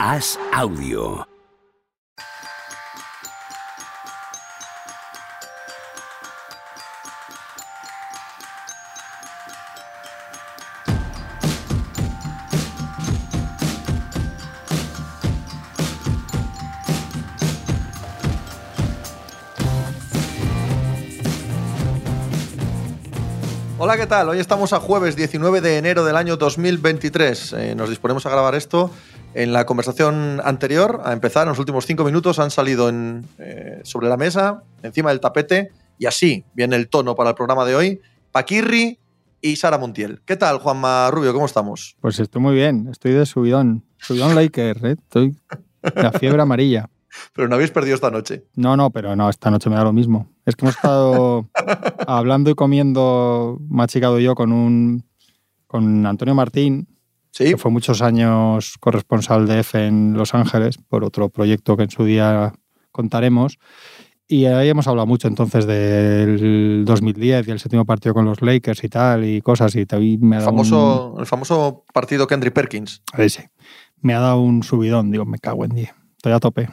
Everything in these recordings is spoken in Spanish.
Haz audio. Hola, ¿qué tal? Hoy estamos a jueves 19 de enero del año 2023. Eh, nos disponemos a grabar esto. En la conversación anterior, a empezar, en los últimos cinco minutos han salido en, eh, sobre la mesa, encima del tapete, y así viene el tono para el programa de hoy. Paquirri y Sara Montiel. ¿Qué tal, Juanma Rubio? ¿Cómo estamos? Pues estoy muy bien, estoy de subidón. Subidón Laker, ¿eh? Estoy la fiebre amarilla. Pero no habéis perdido esta noche. No, no, pero no, esta noche me da lo mismo. Es que hemos estado hablando y comiendo, machicado yo, con un con Antonio Martín, Sí, que fue muchos años corresponsal de EFE en Los Ángeles, por otro proyecto que en su día contaremos. Y ahí hemos hablado mucho entonces del 2010 y el séptimo partido con los Lakers y tal, y cosas, y me ha el dado famoso, el famoso partido Kendrick Perkins. un... Ese. Me ha dado un subidón, digo, me cago en 10. Estoy a tope.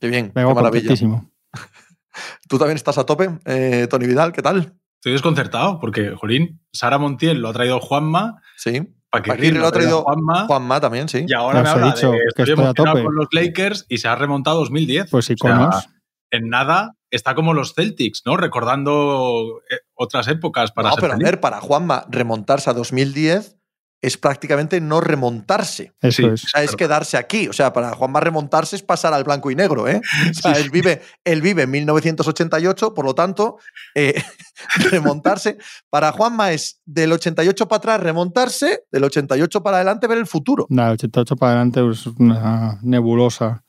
Qué bien, Me qué maravilla. Tú también estás a tope, eh, Tony Vidal, ¿qué tal? Estoy desconcertado porque, Jolín, Sara Montiel lo ha traído Juanma, Sí. Paquirri lo ha traído Juanma, Juanma también, sí. y ahora me habla dicho de que estoy estoy a tope. con los Lakers y se ha remontado a 2010. Pues O sea, iconos. en nada está como los Celtics, ¿no? Recordando eh, otras épocas para no, ser pero a ver, para Juanma, remontarse a 2010 es prácticamente no remontarse. Eso Sí. es. O sea, es quedarse aquí. O sea, para Juanma remontarse es pasar al blanco y negro, ¿eh? O sea, él vive, él vive en 1988, por lo tanto, eh, remontarse. Para Juanma es del 88 para atrás remontarse, del 88 para adelante ver el futuro. Nada, 88 para adelante es una nebulosa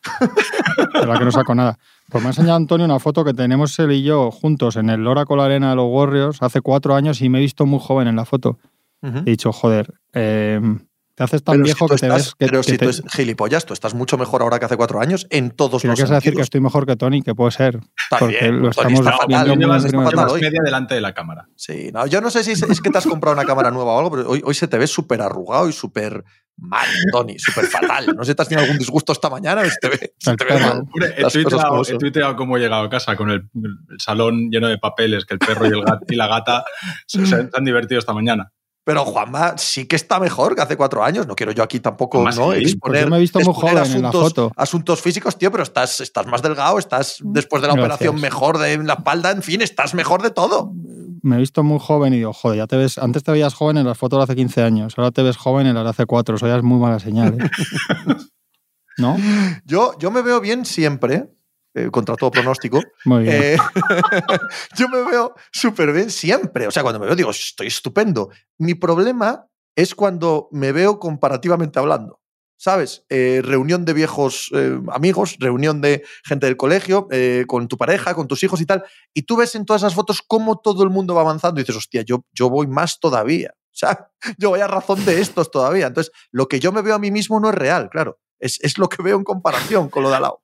de la que no saco nada. Pues me ha enseñado Antonio una foto que tenemos él y yo juntos en el Oracle Arena de los Warriors hace cuatro años y me he visto muy joven en la foto. He dicho, joder, eh, te haces tan Pero viejo si que te estás- ves que, pero que si te- tú es gilipollas, tú estás mucho mejor ahora que hace cuatro años en todos Si no los quieres decir que sentidos. estoy mejor que Tony, que puede ser. Está porque bien, lo Tony estamos está No, fatal, viendo hoy. media delante de la cámara. Sí, no, yo no sé si es, es que te has comprado una cámara nueva o algo, pero hoy, hoy se te ve súper arrugado y súper mal, Tony, súper fatal. No sé si te has tenido algún disgusto esta mañana, se te ve, se te ve mal. Hombre, he tuiteado, he tuiteado cómo he llegado a casa con el, el salón lleno de papeles, que el perro y, el gat- y la gata se, se han divertido esta mañana. Pero Juanma sí que está mejor que hace cuatro años. No quiero yo aquí tampoco ¿no? sí. Exponer, yo me he visto muy joven en la asuntos, foto. asuntos físicos, tío, pero estás, estás más delgado, estás después de la Gracias. operación mejor de la espalda, en fin, estás mejor de todo. Me he visto muy joven y digo, joder, ya te ves. Antes te veías joven en las fotos de hace 15 años, ahora te ves joven en las de hace 4. Eso ya es muy mala señal. ¿eh? ¿No? Yo, yo me veo bien siempre, eh, contra todo pronóstico. Muy bien. Eh, yo me veo súper bien siempre. O sea, cuando me veo digo, estoy estupendo. Mi problema es cuando me veo comparativamente hablando. ¿Sabes? Eh, reunión de viejos amigos, reunión de gente del colegio, con tu pareja, con tus hijos y tal. Y tú ves en todas esas fotos cómo todo el mundo va avanzando y dices, hostia, yo, yo voy más todavía. O sea, yo voy a razón de estos todavía. Entonces, lo que yo me veo a mí mismo no es real, claro. Es, es lo que veo en comparación con lo de al lado.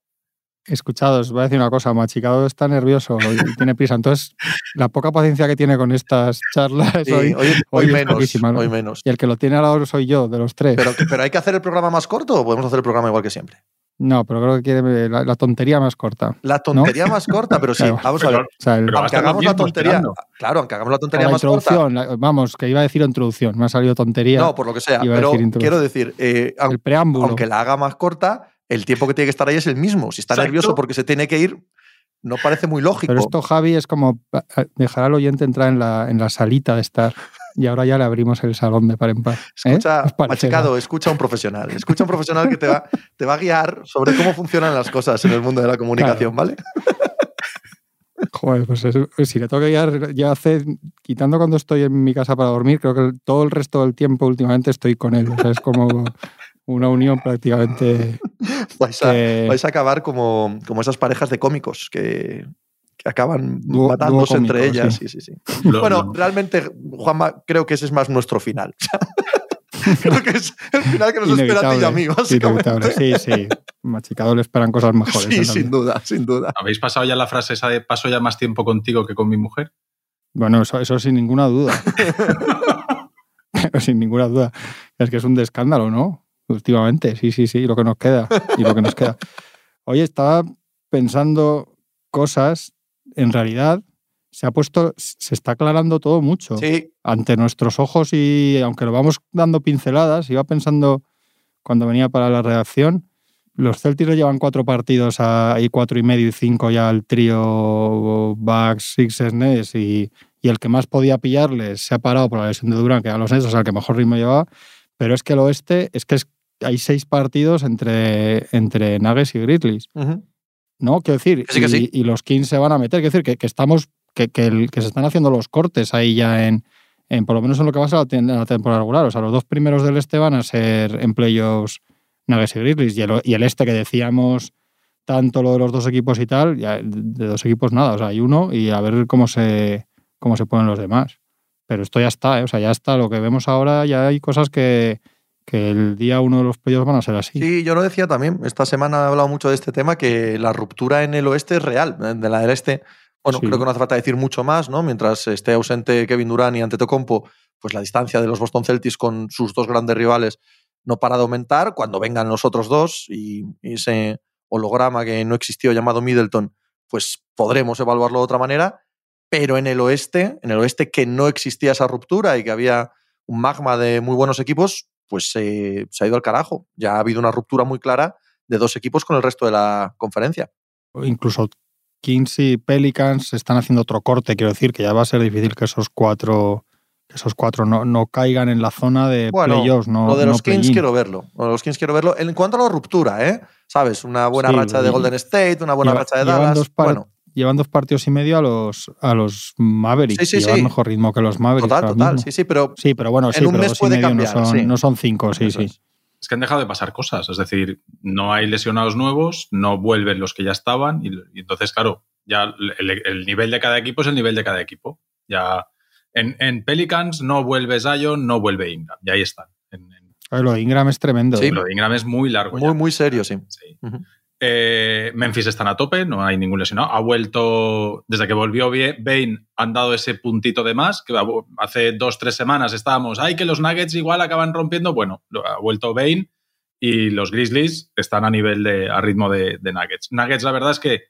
Escuchados, voy a decir una cosa, Machicado está nervioso y tiene prisa. Entonces, la poca paciencia que tiene con estas charlas Sí, hoy, hoy, hoy hoy es menos, poquísima, ¿no? hoy menos. y el que lo tiene lado soy yo, de los tres. Pero, pero hay que hacer el programa más corto o podemos hacer el programa igual que siempre. no, pero creo que quiere la, la tontería más corta. La tontería más corta, pero sí, Claro. vamos a ver. Pero- O sea, el- Aunque hagamos la tontería, esperando. claro, aunque hagamos la tontería la más corta. introducción, la- vamos, que iba a decir introducción, me ha salido tontería. No, por lo que sea. Pero decir quiero decir, eh, aun- el preámbulo. aunque la haga más corta, el tiempo que tiene que estar ahí es el mismo. Si está Exacto. nervioso porque se tiene que ir, no parece muy lógico. Pero esto, Javi, es como pa- dejar al oyente entrar en la, en la salita de estar. Y ahora ya le abrimos el salón de par en par. ¿eh? Escucha, ¿Os parece? machicado, escucha a un profesional. Escucha a un profesional que te va, te va a guiar sobre cómo funcionan las cosas en el mundo de la comunicación, ¿vale? Joder, pues eso, si le tengo que guiar, ya hace, quitando cuando estoy en mi casa para dormir, creo que todo el resto del tiempo últimamente estoy con él. O sea, es como una unión prácticamente. Vais a, que- vais a acabar como, como esas parejas de cómicos que, que acaban matándose entre ellas. sí. Sí, sí, sí. Lo- Bueno, realmente, Juanma, creo que ese es más nuestro final. creo que es el final que nos espera a ti y a mí, básicamente. Sí, sí. Machicado le esperan cosas mejores. Sí, sin duda, sin duda. ¿Habéis pasado ya la frase esa de paso ya más tiempo contigo que con mi mujer? Bueno, eso, eso sin ninguna duda. Sin ninguna duda. Es que es un de escándalo, ¿no? Últimamente. Sí, sí, sí, lo que nos queda. Y lo que nos queda. Oye, estaba pensando cosas, en realidad se ha puesto, se está aclarando todo mucho Sí, ante nuestros ojos y aunque lo vamos dando pinceladas, iba pensando cuando venía para la redacción, los Celtics le llevan cuatro partidos a, y cuatro y medio y cinco ya al trío Bucks, Sixers, Nets y, y el que más podía pillarles se ha parado por la lesión de Durant, que eran los Nets, o sea, el que mejor ritmo llevaba, pero es que el oeste, es que es- hay seis partidos entre, entre Nuggets y Grizzlies. ¿no? Quiero decir, Que sí, que y, sí. y los Kings se van a meter, quiero decir, que, que estamos, que, que, el- que se están haciendo los cortes ahí ya en, en, por lo menos en lo que va a ser la temporada regular. O sea, los dos primeros del este van a ser en playoffs Nuggets y Grizzlies. Y el, y el este que decíamos tanto lo de los dos equipos y tal, ya de dos equipos nada, o sea, hay uno y a ver cómo se, cómo se ponen los demás. Pero esto ya está, ¿eh? o sea, ya está. Lo que vemos ahora, ya hay cosas que, que el día uno de los playoffs van a ser así. Sí, yo lo decía también. Esta semana he hablado mucho de este tema, que la ruptura en el oeste es real. De la del este, bueno, Sí. creo que no hace falta decir mucho más, ¿no? Mientras esté ausente Kevin Durant y Antetokounmpo, pues la distancia de los Boston Celtics con sus dos grandes rivales no para de aumentar. Cuando vengan los otros dos y, y ese holograma que no existió llamado Middleton, pues podremos evaluarlo de otra manera. Pero en el oeste, en el oeste que no existía esa ruptura y que había un magma de muy buenos equipos, pues se ha ido al carajo. Ya ha habido una ruptura muy clara de dos equipos con el resto de la conferencia. incluso Kings y Pelicans están haciendo otro corte, quiero decir, que ya va a ser difícil que esos cuatro, que esos cuatro no, no caigan en la zona de Bueno, playoffs. No, Lo de no los Kings quiero verlo. Lo de los Kings quiero verlo. En cuanto a la ruptura, ¿eh? ¿Sabes? Una buena Sí, racha de Golden State, una buena lleva- racha de Dallas. dos par- Bueno, Llevan dos partidos y medio a los, a los Mavericks. Sí, sí, llevan sí. mejor ritmo que los Mavericks. total, total. mismo. Sí, sí, pero Sí, pero bueno, sí, en un pero mes dos y puede medio cambiar, no, son, sí. no son cinco, sí, Eso sí. es. Es que han dejado de pasar cosas, es decir, no hay lesionados nuevos, no vuelven los que ya estaban y, y entonces, claro, ya el, el nivel de cada equipo es el nivel de cada equipo. Ya en, en Pelicans no vuelve Zion, no vuelve Ingram, y ahí están. En- en- Lo de Ingram es tremendo. Sí. ¿eh? lo de Ingram es muy largo. ya. muy, muy serio, sí. Sí. Eh, Memphis están a tope, no hay ningún lesionado. Ha vuelto, desde que volvió Bane, han dado ese puntito de más, que hace dos, tres semanas estábamos, ay, que los Nuggets igual acaban rompiendo. Bueno, ha vuelto Bane y los Grizzlies están a nivel de, a ritmo de, de Nuggets. Nuggets, la verdad es que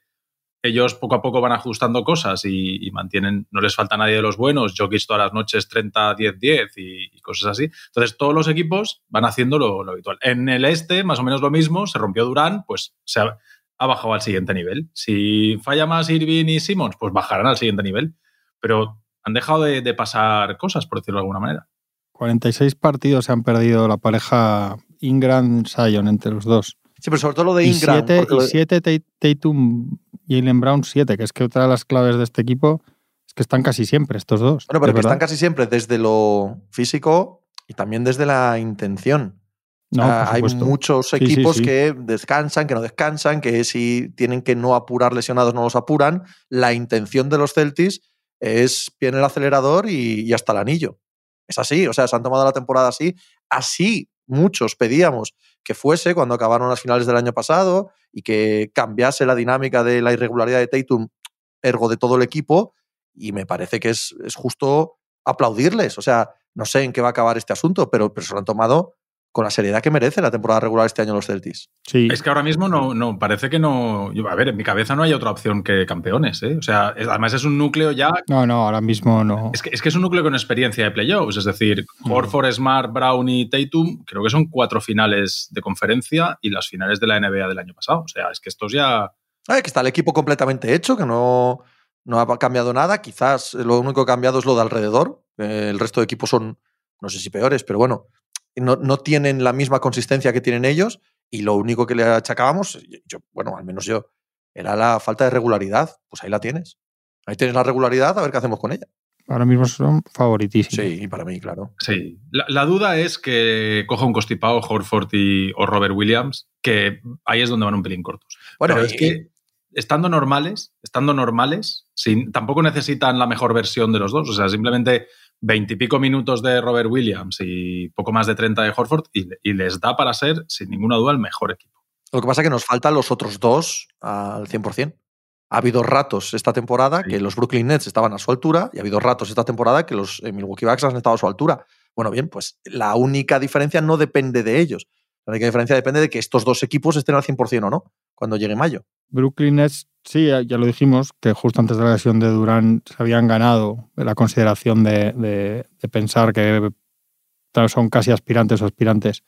ellos poco a poco van ajustando cosas y, mantienen, no les falta nadie de los buenos, Jokic todas las noches 30, 10, 10 y, cosas así. Entonces todos los equipos van haciendo lo, lo habitual. En el este, más o menos lo mismo, se rompió Durán, pues se ha, ha bajado al siguiente nivel. Si falla más Irving y Simmons, pues bajarán al siguiente nivel. Pero han dejado de, de pasar cosas, por decirlo de alguna manera. 46 partidos se han perdido la pareja Ingram-Sion entre los dos. Sí, pero sobre todo lo de Ingram. siete, y de- siete Tate- Tatum, Jalen Brown, siete, que es que otra de las claves de este equipo es que están casi siempre estos dos. Bueno, pero que están casi siempre desde lo físico y también desde la intención. No, Ah, hay muchos Sí, sí, equipos sí. que descansan, que no descansan, que si tienen que no apurar lesionados no los apuran. La intención de los Celtics es pie en el acelerador y, y hasta el anillo. Es así, o sea, se han tomado la temporada así. Así muchos pedíamos que fuese cuando acabaron las finales del año pasado y que cambiase la dinámica de la irregularidad de Tatum, ergo de todo el equipo. Y me parece que es, es justo aplaudirles. O sea, no sé en qué va a acabar este asunto, pero, pero se lo han tomado con la seriedad que merece la temporada regular este año los Celtics. Sí. Es que ahora mismo no, no, parece que no. yo- A ver, en mi cabeza no hay otra opción que campeones, ¿eh? O sea, es- además es un núcleo ya. No, no, ahora mismo no. Es que, es que es un núcleo con experiencia de playoffs, es decir, Mm. Horford, Smart, Brown y Tatum, creo que son cuatro finales de conferencia y las finales de la NBA del año pasado. O sea, es que estos ya. Ay, que está el equipo completamente hecho, que no, no ha cambiado nada. Quizás lo único que ha cambiado es lo de alrededor. Eh, el resto de equipos son, no sé si peores, pero bueno, no, no tienen la misma consistencia que tienen ellos. Y lo único que le achacábamos, yo, bueno, al menos yo, era la falta de regularidad. Pues ahí la tienes. Ahí tienes la regularidad, a ver qué hacemos con ella. Ahora mismo son favoritísimos. Sí, y para mí, claro. Sí. La, la duda es que coja un constipado Horford y, o Robert Williams, que ahí es donde van un pelín cortos. Bueno, Pero y- es que estando normales, estando normales, sin, tampoco necesitan la mejor versión de los dos. O sea, simplemente veintipico minutos de Robert Williams y poco más de 30 de Horford y, y les da para ser, sin ninguna duda, el mejor equipo. Lo que pasa es que nos faltan los otros dos al 100%. Ha habido ratos esta temporada Sí. que los Brooklyn Nets estaban a su altura y ha habido ratos esta temporada que los eh, Milwaukee Bucks han estado a su altura. Bueno, bien, pues la única diferencia no depende de ellos. La única diferencia depende de que estos dos equipos estén al 100% o no cuando llegue mayo. Brooklyn Nets, sí, ya lo dijimos, que justo antes de la lesión de Durán se habían ganado la consideración de, de, de pensar que son casi aspirantes o aspirantes.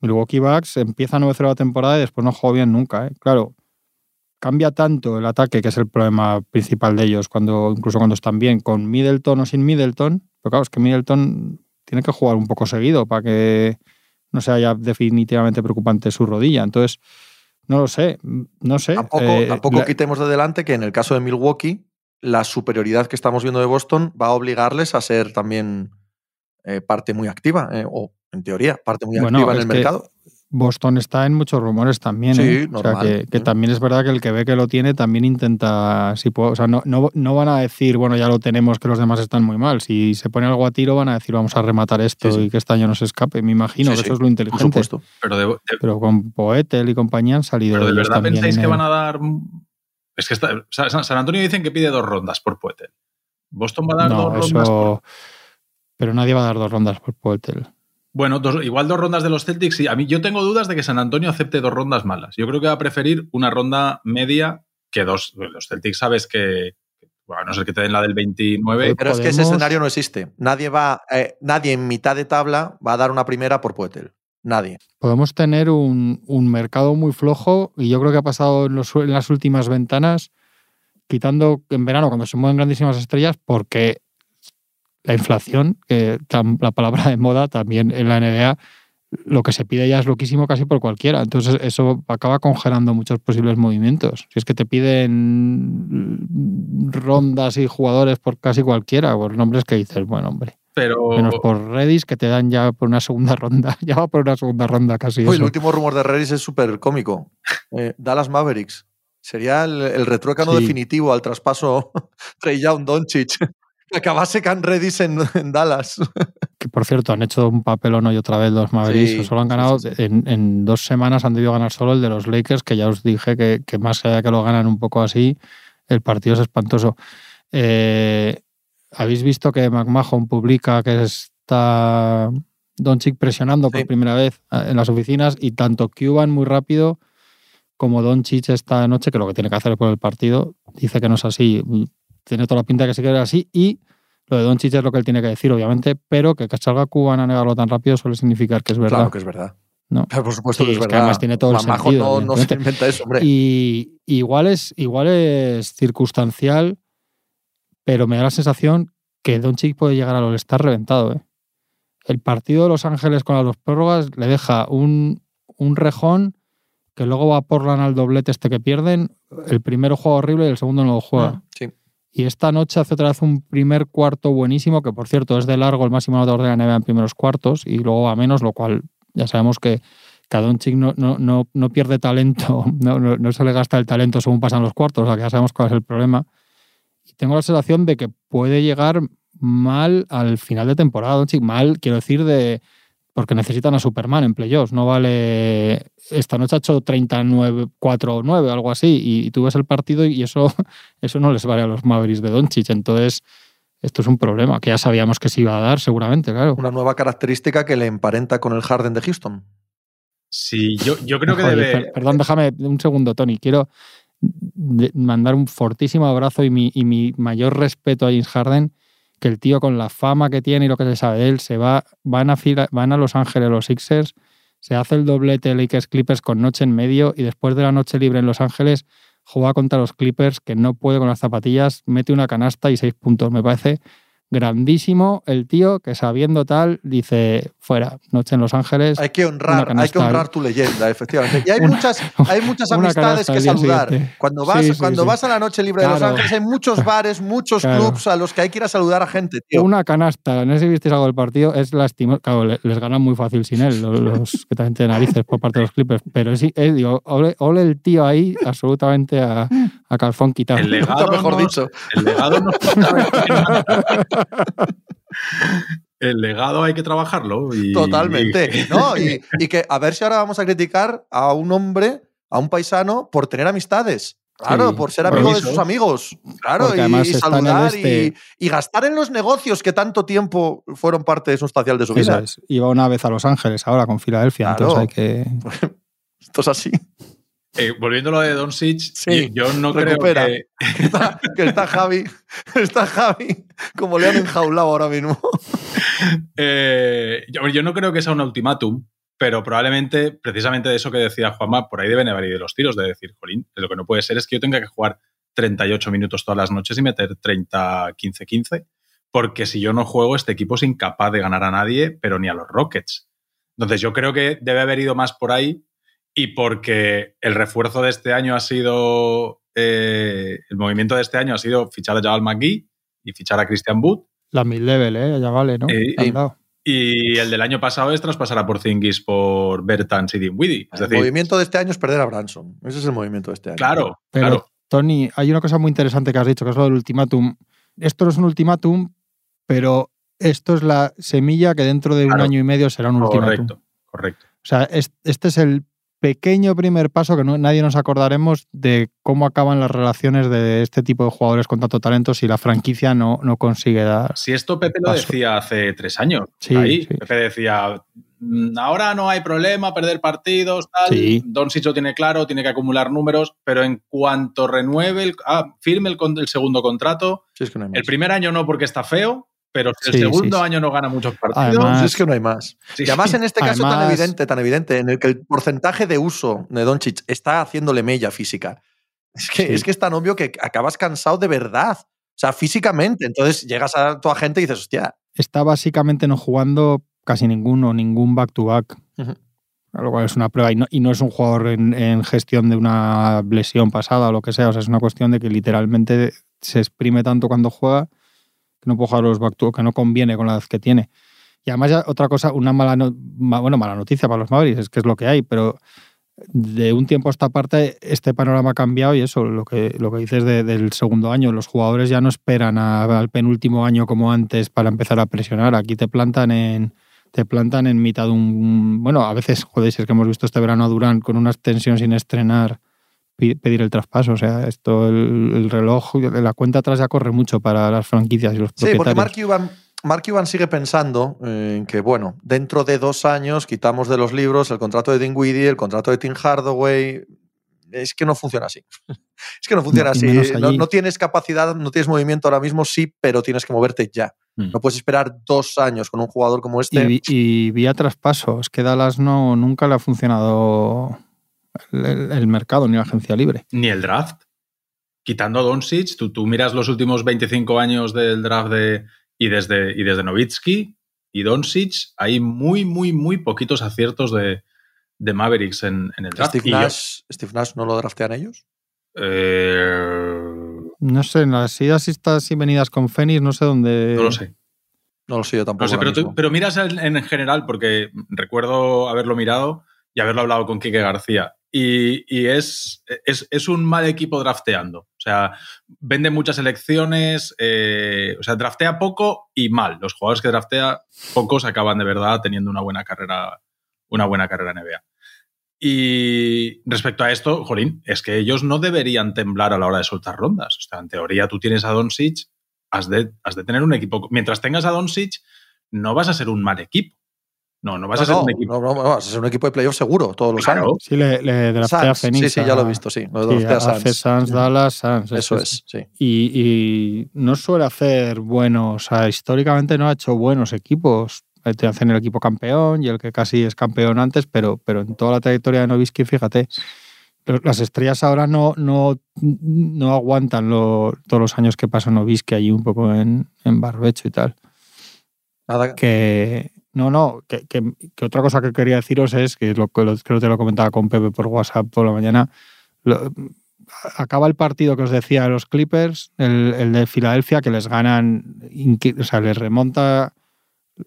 Milwaukee Bucks empieza 9-0 la temporada y después no juega bien nunca. ¿eh? Claro, cambia tanto el ataque, que es el problema principal de ellos, cuando, incluso cuando están bien, con Middleton o sin Middleton. Pero claro, es que Middleton tiene que jugar un poco seguido para que no sea ya definitivamente preocupante su rodilla. Entonces, no lo sé, no sé. Tampoco, eh, tampoco la... quitemos de delante que en el caso de Milwaukee, la superioridad que estamos viendo de Boston va a obligarles a ser también eh, parte muy activa, eh, o en teoría, parte muy bueno, activa en el mercado. Boston está en muchos rumores también. Sí, ¿eh? normal. O sea, que, que, también es verdad que el que ve que lo tiene también intenta, si puedo, o sea, no, no, no, van a decir, bueno, ya lo tenemos, que los demás están muy mal. Si se pone algo a tiro, van a decir, vamos a rematar esto sí, sí. y que este año no se escape. Me imagino que eso es lo inteligente. Por supuesto. Pero, de, de, pero con Poetel y compañía han salido. Pero de verdad pensáis que van a dar. Es que está, San Antonio dicen que pide dos rondas por Poetel. Boston va a dar no, dos eso... rondas. Por... Pero nadie va a dar dos rondas por Poetel. Bueno, dos, igual dos rondas de los Celtics. Sí. A mí yo tengo dudas de que San Antonio acepte dos rondas malas. Yo creo que va a preferir una ronda media que dos. Los Celtics sabes que, bueno, no sé que te den la del 29. Pero ¿Podemos? es que ese escenario no existe. Nadie va, eh, nadie en mitad de tabla va a dar una primera por Poetel. Nadie. Podemos tener un, un, mercado muy flojo y yo creo que ha pasado en, los, en las últimas ventanas, quitando en verano cuando se mueven grandísimas estrellas, porque la inflación, que la palabra de moda también en la NBA, lo que se pide ya es loquísimo casi por cualquiera. Entonces eso acaba congelando muchos posibles movimientos. Si es que te piden rondas y jugadores por casi cualquiera, por nombres que dices, bueno, hombre. Pero... Menos por Redis, que te dan ya por una segunda ronda. Ya va por una segunda ronda casi. Uy, el último rumor de Redis es súper cómico. Eh, Dallas Mavericks. Sería el, el retruécano sí. definitivo al traspaso Trey Young Doncic. Acabase Can Redis en, en, Dallas. Que por cierto, han hecho un papelón hoy otra vez los Mavericks. Sí, solo han ganado, sí, sí, en, en, dos semanas han debido ganar solo el de los Lakers, que ya os dije que, que más allá de que lo ganan un poco así, el partido es espantoso. Eh, Habéis visto que McMahon publica que está Doncic presionando por primera vez eh, en las oficinas y tanto Cuban muy rápido como Doncic esta noche, que lo que tiene que hacer por el partido, dice que no es así tiene toda la pinta de que se quiere así y lo de Doncic es lo que él tiene que decir, obviamente, pero que, que salga Cuban a negarlo tan rápido suele significar que es verdad. Claro que es verdad. ¿no? Pero por supuesto sí, que es, verdad. Que además tiene todo el sentido. No, no se inventa eso, hombre. Y igual es, igual es circunstancial, pero me da la sensación que Doncic puede llegar al All-Star reventado. ¿eh? El partido de Los Ángeles con las dos prórrogas le deja un, un rejón que luego va a Portland al doblete este que pierden. El primero juega horrible y el segundo no lo juega. Ah. Y esta noche hace otra vez un primer cuarto buenísimo, que por cierto es de largo el máximo anotador de la NBA en primeros cuartos, y luego a menos, lo cual ya sabemos que, Doncic no, no, no, no, pierde talento, no, no, no, se le gasta el talento según pasan los cuartos, o sea que ya sabemos cuál es el problema. Y tengo la sensación de que puede llegar mal al final de temporada, Doncic, mal, quiero decir, de porque necesitan a Superman en playoffs. No vale. Esta noche ha hecho 39, 4 9, algo así, y, y, tú ves el partido y eso, eso no les vale a los Mavericks de Doncic. Entonces, esto es un problema que ya sabíamos que se iba a dar, seguramente, claro. Una nueva característica que le emparenta con el Harden de Houston. Sí, yo, yo creo que debe. Per, perdón, déjame un segundo, Tony. Quiero mandar un fortísimo abrazo y mi, y mi mayor respeto a James Harden que el tío con la fama que tiene y lo que se sabe de él, se va, van a, fila, van a Los Ángeles los Sixers, se hace el doblete Lakers Clippers con noche en medio y después de la noche libre en Los Ángeles juega contra los Clippers que no puede con las zapatillas, mete una canasta y seis puntos. Me parece grandísimo el tío que sabiendo tal dice fuera, noche en Los Ángeles. Hay que honrar, hay que honrar tu leyenda, efectivamente. Y hay una, muchas, hay muchas amistades que saludar. Cuando vas, sí, sí, cuando sí. vas a la noche libre claro. de Los Ángeles hay muchos bares, muchos claro. clubs a los que hay que ir a saludar a gente, tío. Una canasta, no sé si visteis algo del partido, es lastimoso. Claro, les ganan muy fácil sin él, los, los que también tienen narices por parte de los Clippers. Pero es digo, ole, ole, el tío ahí absolutamente a, a calzón quitado. El legado, mejor no, dicho. El legado no el legado hay que trabajarlo. Y, Totalmente. Y... ¿no? Y, y, que a ver si ahora vamos a criticar a un hombre, a un paisano, por tener amistades. Claro, Sí, por ser amigo de sus amigos. Claro, y, saludar este. y, y gastar en los negocios que tanto tiempo fueron parte sustancial de su vida. Iba una vez a Los Ángeles ahora con Filadelfia, Claro. entonces hay que. Esto es así. Eh, volviendo a lo de Doncic, Sí, yo no recupera. creo que. Que está, que está Javi, está Javi como le han enjaulado ahora mismo. Eh, yo, yo no creo que sea un ultimátum, pero probablemente, precisamente de eso que decía Juanma, por ahí deben haber ido los tiros de decir, Jolín, lo que no puede ser es que yo tenga que jugar 38 minutos todas las noches y meter 30, 15, 15, porque si yo no juego, este equipo es incapaz de ganar a nadie, pero ni a los Rockets. Entonces yo creo que debe haber ido más por ahí y porque el refuerzo de este año ha sido, eh, el movimiento de este año ha sido fichar a Javal McGee y fichar a Christian Wood. La mid-level, ¿eh? Ya vale, ¿no? Eh. Y el del año pasado es traspasar a Porzingis por Bertans y Dinwiddie. Es el decir, movimiento de este año es perder a Branson. Ese es el movimiento de este año. claro, Pero, claro. Tony, hay una cosa muy interesante que has dicho, que es lo del ultimátum. Esto no es un ultimátum, pero esto es la semilla que dentro de un año y medio será un ultimátum. Correcto, correcto. O sea, es- este es el pequeño primer paso que no- nadie nos acordaremos de cómo acaban las relaciones de este tipo de jugadores con tanto talento si la franquicia no, no consigue dar. Si esto Pepe lo decía hace tres años, Sí, ahí sí. Pepe decía, "Mm, ahora no hay problema, perder partidos, tal. Sí. Doncic lo tiene claro, tiene que acumular números, pero en cuanto renueve, el, ah, firme el, segundo contrato, Sí, es que no hay más. el primer año no porque está feo, pero si el sí, segundo sí. año no gana muchos partidos, Además- es que no hay más. sí. Y además en este caso tan evidente, tan evidente, en el que el porcentaje de uso de Doncic está haciéndole mella física. Es que, Sí. es que es tan obvio que acabas cansado de verdad. O sea, físicamente. Entonces llegas a tu agente y dices, hostia, Está básicamente no jugando casi ninguno, ningún back-to-back. Lo cual es una prueba. Y no, y no es un jugador en, en gestión de una lesión pasada o lo que sea. O sea, es una cuestión de que literalmente se exprime tanto cuando juega no puede jugar los back que no conviene con la edad que tiene. Y además, ya otra cosa, una mala, no- ma- bueno, mala noticia para los Mavericks, es que es lo que hay, pero de un tiempo a esta parte este panorama ha cambiado y eso, lo que, lo que dices de- del segundo año, los jugadores ya no esperan al penúltimo año como antes para empezar a presionar, aquí te plantan en te plantan en mitad de un... Bueno, a veces, joder, si es que hemos visto este verano a Durán con una extensión sin estrenar pedir el traspaso, o sea, esto, el, el reloj, la cuenta atrás ya corre mucho para las franquicias y los Sí, porque propietarios. Mark Cuban, Mark Cuban sigue pensando en que, bueno, dentro de dos años quitamos de los libros el contrato de Dinwiddie, el contrato de Tim Hardaway. Es que no funciona así. es que no funciona así. No, no tienes capacidad, no tienes movimiento ahora mismo, sí, pero tienes que moverte ya. Mm. No puedes esperar dos años con un jugador como este. Y, y vía traspasos, que Dallas no, nunca le ha funcionado el, mercado ni la agencia libre. ni el draft. Quitando a Doncic, tú, tú miras los últimos 25 años del draft de, y, desde, y desde Novitsky y Doncic, hay muy, muy, muy poquitos aciertos de, de Mavericks en, en el draft. Steve Y yo- Nash, Steve Nash no lo draftean ellos. eh, No sé, en las idas y estas y venidas con Fénix, no sé dónde. no lo sé. No lo sé yo tampoco. No sé, pero, tú- pero miras en, en general, porque recuerdo haberlo mirado y haberlo hablado con Quique García. Y, es, es, es un mal equipo drafteando. O sea, vende muchas elecciones, eh, o sea, draftea poco y mal. Los jugadores que draftea pocos acaban de verdad teniendo una buena carrera, una buena carrera en NBA. Y respecto a esto, Jolín, es que ellos no deberían temblar a la hora de soltar rondas. O sea, en teoría tú tienes a Doncic, has de, has de tener un equipo. Mientras tengas a Doncic, no vas a ser un mal equipo. No, no vas No, a ser no, un equipo. no, no, vas a ser un equipo de playoff seguro todos los Claro. años. Sí, le, le draftea a Fénix. sí, sí, ya lo he visto, sí. Lo sí, a hace Suns. Suns, Dallas, Suns. Eso es, sí. Y, y no suele hacer buenos, o sea, históricamente no ha hecho buenos equipos. Eh, Te hacen el equipo campeón y el que casi es campeón antes, pero, pero en toda la trayectoria de Novisky, fíjate, las estrellas ahora no, no, no aguantan lo- todos los años que pasa Novisky allí un poco en, en barbecho y tal. Nada, Que no, no, que, otra cosa que quería deciros es que lo, creo que te lo comentaba con Pepe por WhatsApp por la mañana. acaba el partido que os decía de los Clippers, el, de Filadelfia, que les ganan, o sea, les remonta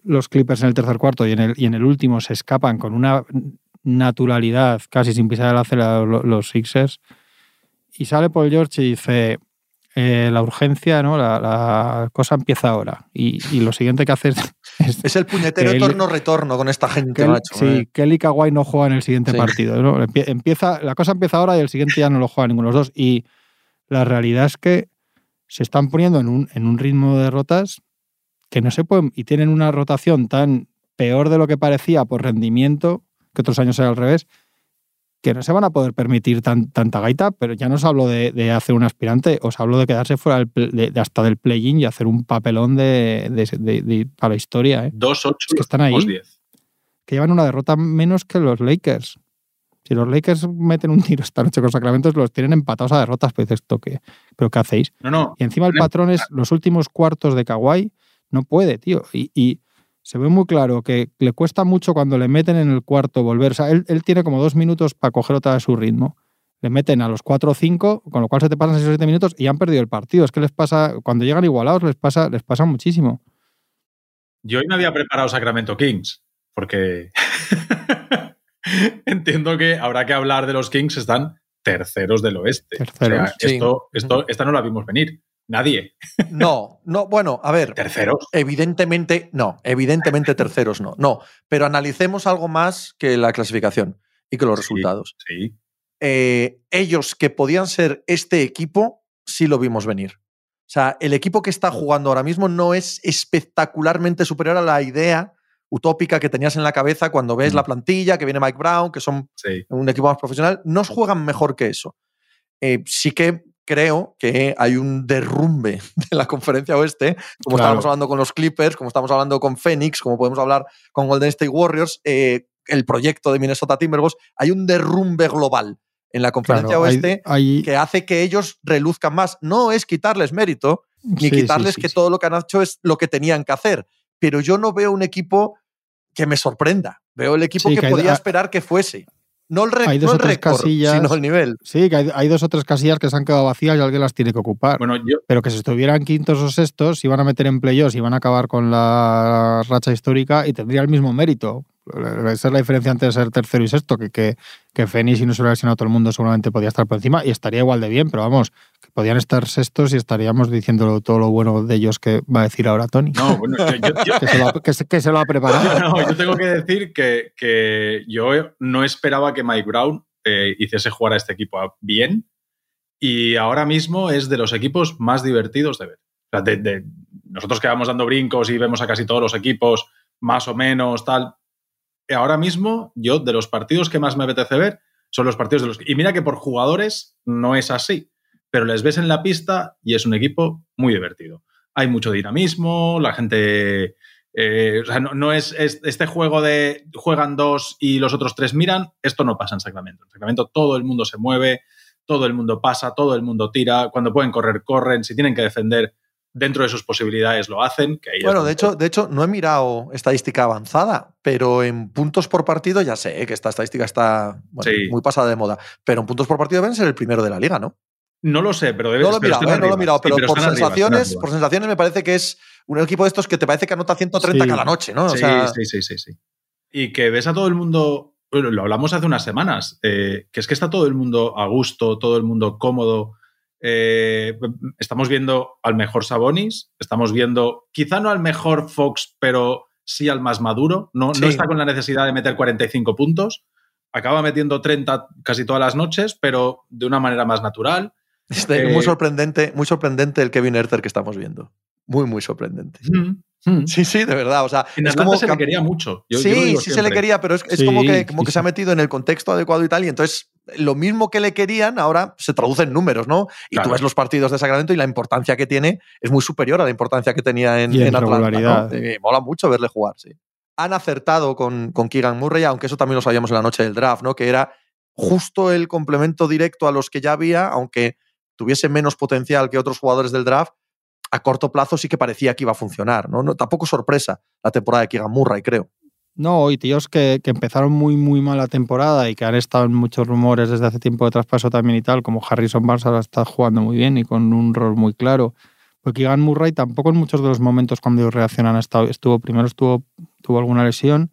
los Clippers en el tercer cuarto y en el, último se escapan con una naturalidad, casi sin pisar el acelerador, lo- los Sixers. Y sale Paul George y dice, eh, la urgencia, ¿no? La, la cosa empieza ahora. Y, y lo siguiente que hace es... el puñetero etorno-retorno con esta gente, macho. sí, eh. Kelly Kawhi no juega en el siguiente Sí. partido. Empieza, la cosa empieza ahora y el siguiente ya no lo juega ninguno de los dos. Y la realidad es que se están poniendo en un, en un ritmo de derrotas que no se pueden y tienen una rotación tan peor de lo que parecía por rendimiento, que otros años era al revés, que no se van a poder permitir tan, tanta gaita, pero ya no os hablo de, hacer un aspirante, os hablo de quedarse fuera de, hasta del play-in y hacer un papelón de, para la historia. ¿eh? Dos, ocho, que están ahí. Que llevan una derrota menos que los Lakers. Si los Lakers meten un tiro esta noche con Sacramento, los tienen empatados a derrotas, pues esto que, ¿pero qué hacéis? No, no. Y encima el patrón es los últimos cuartos de Kawhi, no puede, tío. y se ve muy claro que le cuesta mucho cuando le meten en el cuarto volver. O sea, él, tiene como dos minutos para coger otra vez su ritmo. Le meten a los cuatro o cinco, con lo cual se te pasan seis o siete minutos y han perdido el partido. Es que les pasa, cuando llegan igualados, les pasa, les pasa muchísimo. Yo hoy me había preparado Sacramento Kings, porque entiendo que habrá que hablar de los Kings, están terceros del oeste. Terceros. esto, esto, esta no la vimos venir. Nadie. No, no, bueno, a ver. ¿Terceros? Evidentemente, no. Evidentemente terceros no. No, pero analicemos algo más que la clasificación y que los resultados. Sí. Eh, ellos que podían ser este equipo, sí lo vimos venir. O sea, el equipo que está jugando ahora mismo no es espectacularmente superior a la idea utópica que tenías en la cabeza cuando ves la mm. plantilla, que viene Mike Brown, que son un equipo más profesional. No juegan mejor que eso. Eh, sí que creo que hay un derrumbe de la conferencia oeste, como estábamos hablando con los Clippers, como estamos hablando con Phoenix, como podemos hablar con Golden State Warriors, eh, el proyecto de Minnesota Timberwolves, hay un derrumbe global en la conferencia oeste que hace que ellos reluzcan más. No es quitarles mérito, ni quitarles que todo lo que han hecho es lo que tenían que hacer, pero yo no veo un equipo que me sorprenda. Veo el equipo que, podía esperar que fuese. No el, hay dos o tres casillas, sino el nivel. Sí, que hay, dos o tres casillas que se han quedado vacías y alguien las tiene que ocupar. Bueno, yo... Pero que si estuvieran quintos o sextos, iban a meter en playoffs y van a acabar con la racha histórica y tendría el mismo mérito. Esa es la diferencia entre ser tercero y sexto, que, que, que Fénix, si no se hubiera lesionado todo el mundo, seguramente podía estar por encima y estaría igual de bien, pero vamos, que podían estar sextos y estaríamos diciendo todo lo bueno de ellos que va a decir ahora Tony. No, bueno, yo, que, se lo ha, que, se, lo ha, preparado. No, yo tengo que decir que, que yo no esperaba que Mike Brown eh, hiciese jugar a este equipo bien y ahora mismo es de los equipos más divertidos de ver. O sea, de, nosotros que vamos dando brincos y vemos a casi todos los equipos más o menos tal, ahora mismo, yo de los partidos que más me apetece ver son los partidos de los... Y mira que por jugadores no es así, pero les ves en la pista y es un equipo muy divertido. Hay mucho dinamismo, la gente... Eh, o sea, no, es, este juego de juegan dos y los otros tres miran, esto no pasa en Sacramento. En Sacramento todo el mundo se mueve, todo el mundo pasa, todo el mundo tira, cuando pueden correr, corren, si tienen que defender, dentro de sus posibilidades lo hacen. Que bueno, de hecho, de hecho, no he mirado estadística avanzada, pero en puntos por partido ya sé que esta estadística está muy pasada de moda, pero en puntos por partido deben ser el primero de la liga, ¿no? No lo sé, pero debe No lo he mirado, ¿eh? no lo he mirado, pero, por, sensaciones, por sensaciones me parece que es un equipo de estos que te parece que anota 130 cada noche, ¿no? sí, sí, sí, sí, Y que ves a todo el mundo, lo hablamos hace unas semanas, eh, que es que está todo el mundo a gusto, todo el mundo cómodo, eh, estamos viendo al mejor Sabonis, estamos viendo quizá no al mejor Fox, pero sí al más maduro. No, no está con la necesidad de meter 45 puntos. Acaba metiendo 30 casi todas las noches, pero de una manera más natural. Este, muy, eh, sorprendente, muy sorprendente el Kevin Herter que estamos viendo. Muy, muy sorprendente. Sí, sí, de verdad. O sea, es como se le quería mucho. sí, sí se le quería, pero es, como que, como que se ha metido en el contexto adecuado y tal. Y entonces lo mismo que le querían ahora se traduce en números, ¿no? Y tú ves los partidos de Sacramento y la importancia que tiene es muy superior a la importancia que tenía en, en Atlanta. mola mucho verle jugar, sí. Han acertado con, con Keegan Murray, aunque eso también lo sabíamos en la noche del draft, ¿no? Que era justo el complemento directo a los que ya había, aunque tuviese menos potencial que otros jugadores del draft, a corto plazo sí que parecía que iba a funcionar. ¿no? no tampoco sorpresa la temporada de Keegan Murray, creo. No, y tíos que, que, empezaron muy, muy mal la temporada y que han estado en muchos rumores desde hace tiempo de traspaso también y tal, como Harrison Barnes ahora está jugando muy bien y con un rol muy claro. Porque Keegan Murray tampoco en muchos de los momentos cuando reaccionan estado, estuvo, primero estuvo, tuvo alguna lesión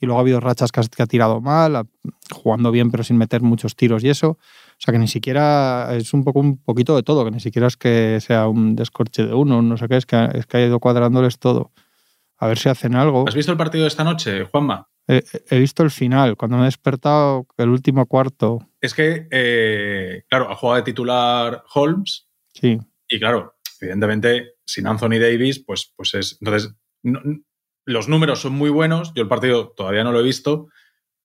y luego ha habido rachas que ha, tirado mal, jugando bien pero sin meter muchos tiros y eso. O sea que ni siquiera es un poco un poquito de todo, que ni siquiera es que sea un descorche de uno, no sé qué, es que, es que ha ido cuadrándoles todo. A ver si hacen algo. ¿Has visto el partido de esta noche, Juanma? He, he visto el final. Cuando me he despertado, el último cuarto. Es que, eh, claro, ha jugado de titular Holmes Sí. y, claro, evidentemente, sin Anthony Davis, pues, pues es. Entonces, no- los números son muy buenos. Yo el partido todavía no lo he visto,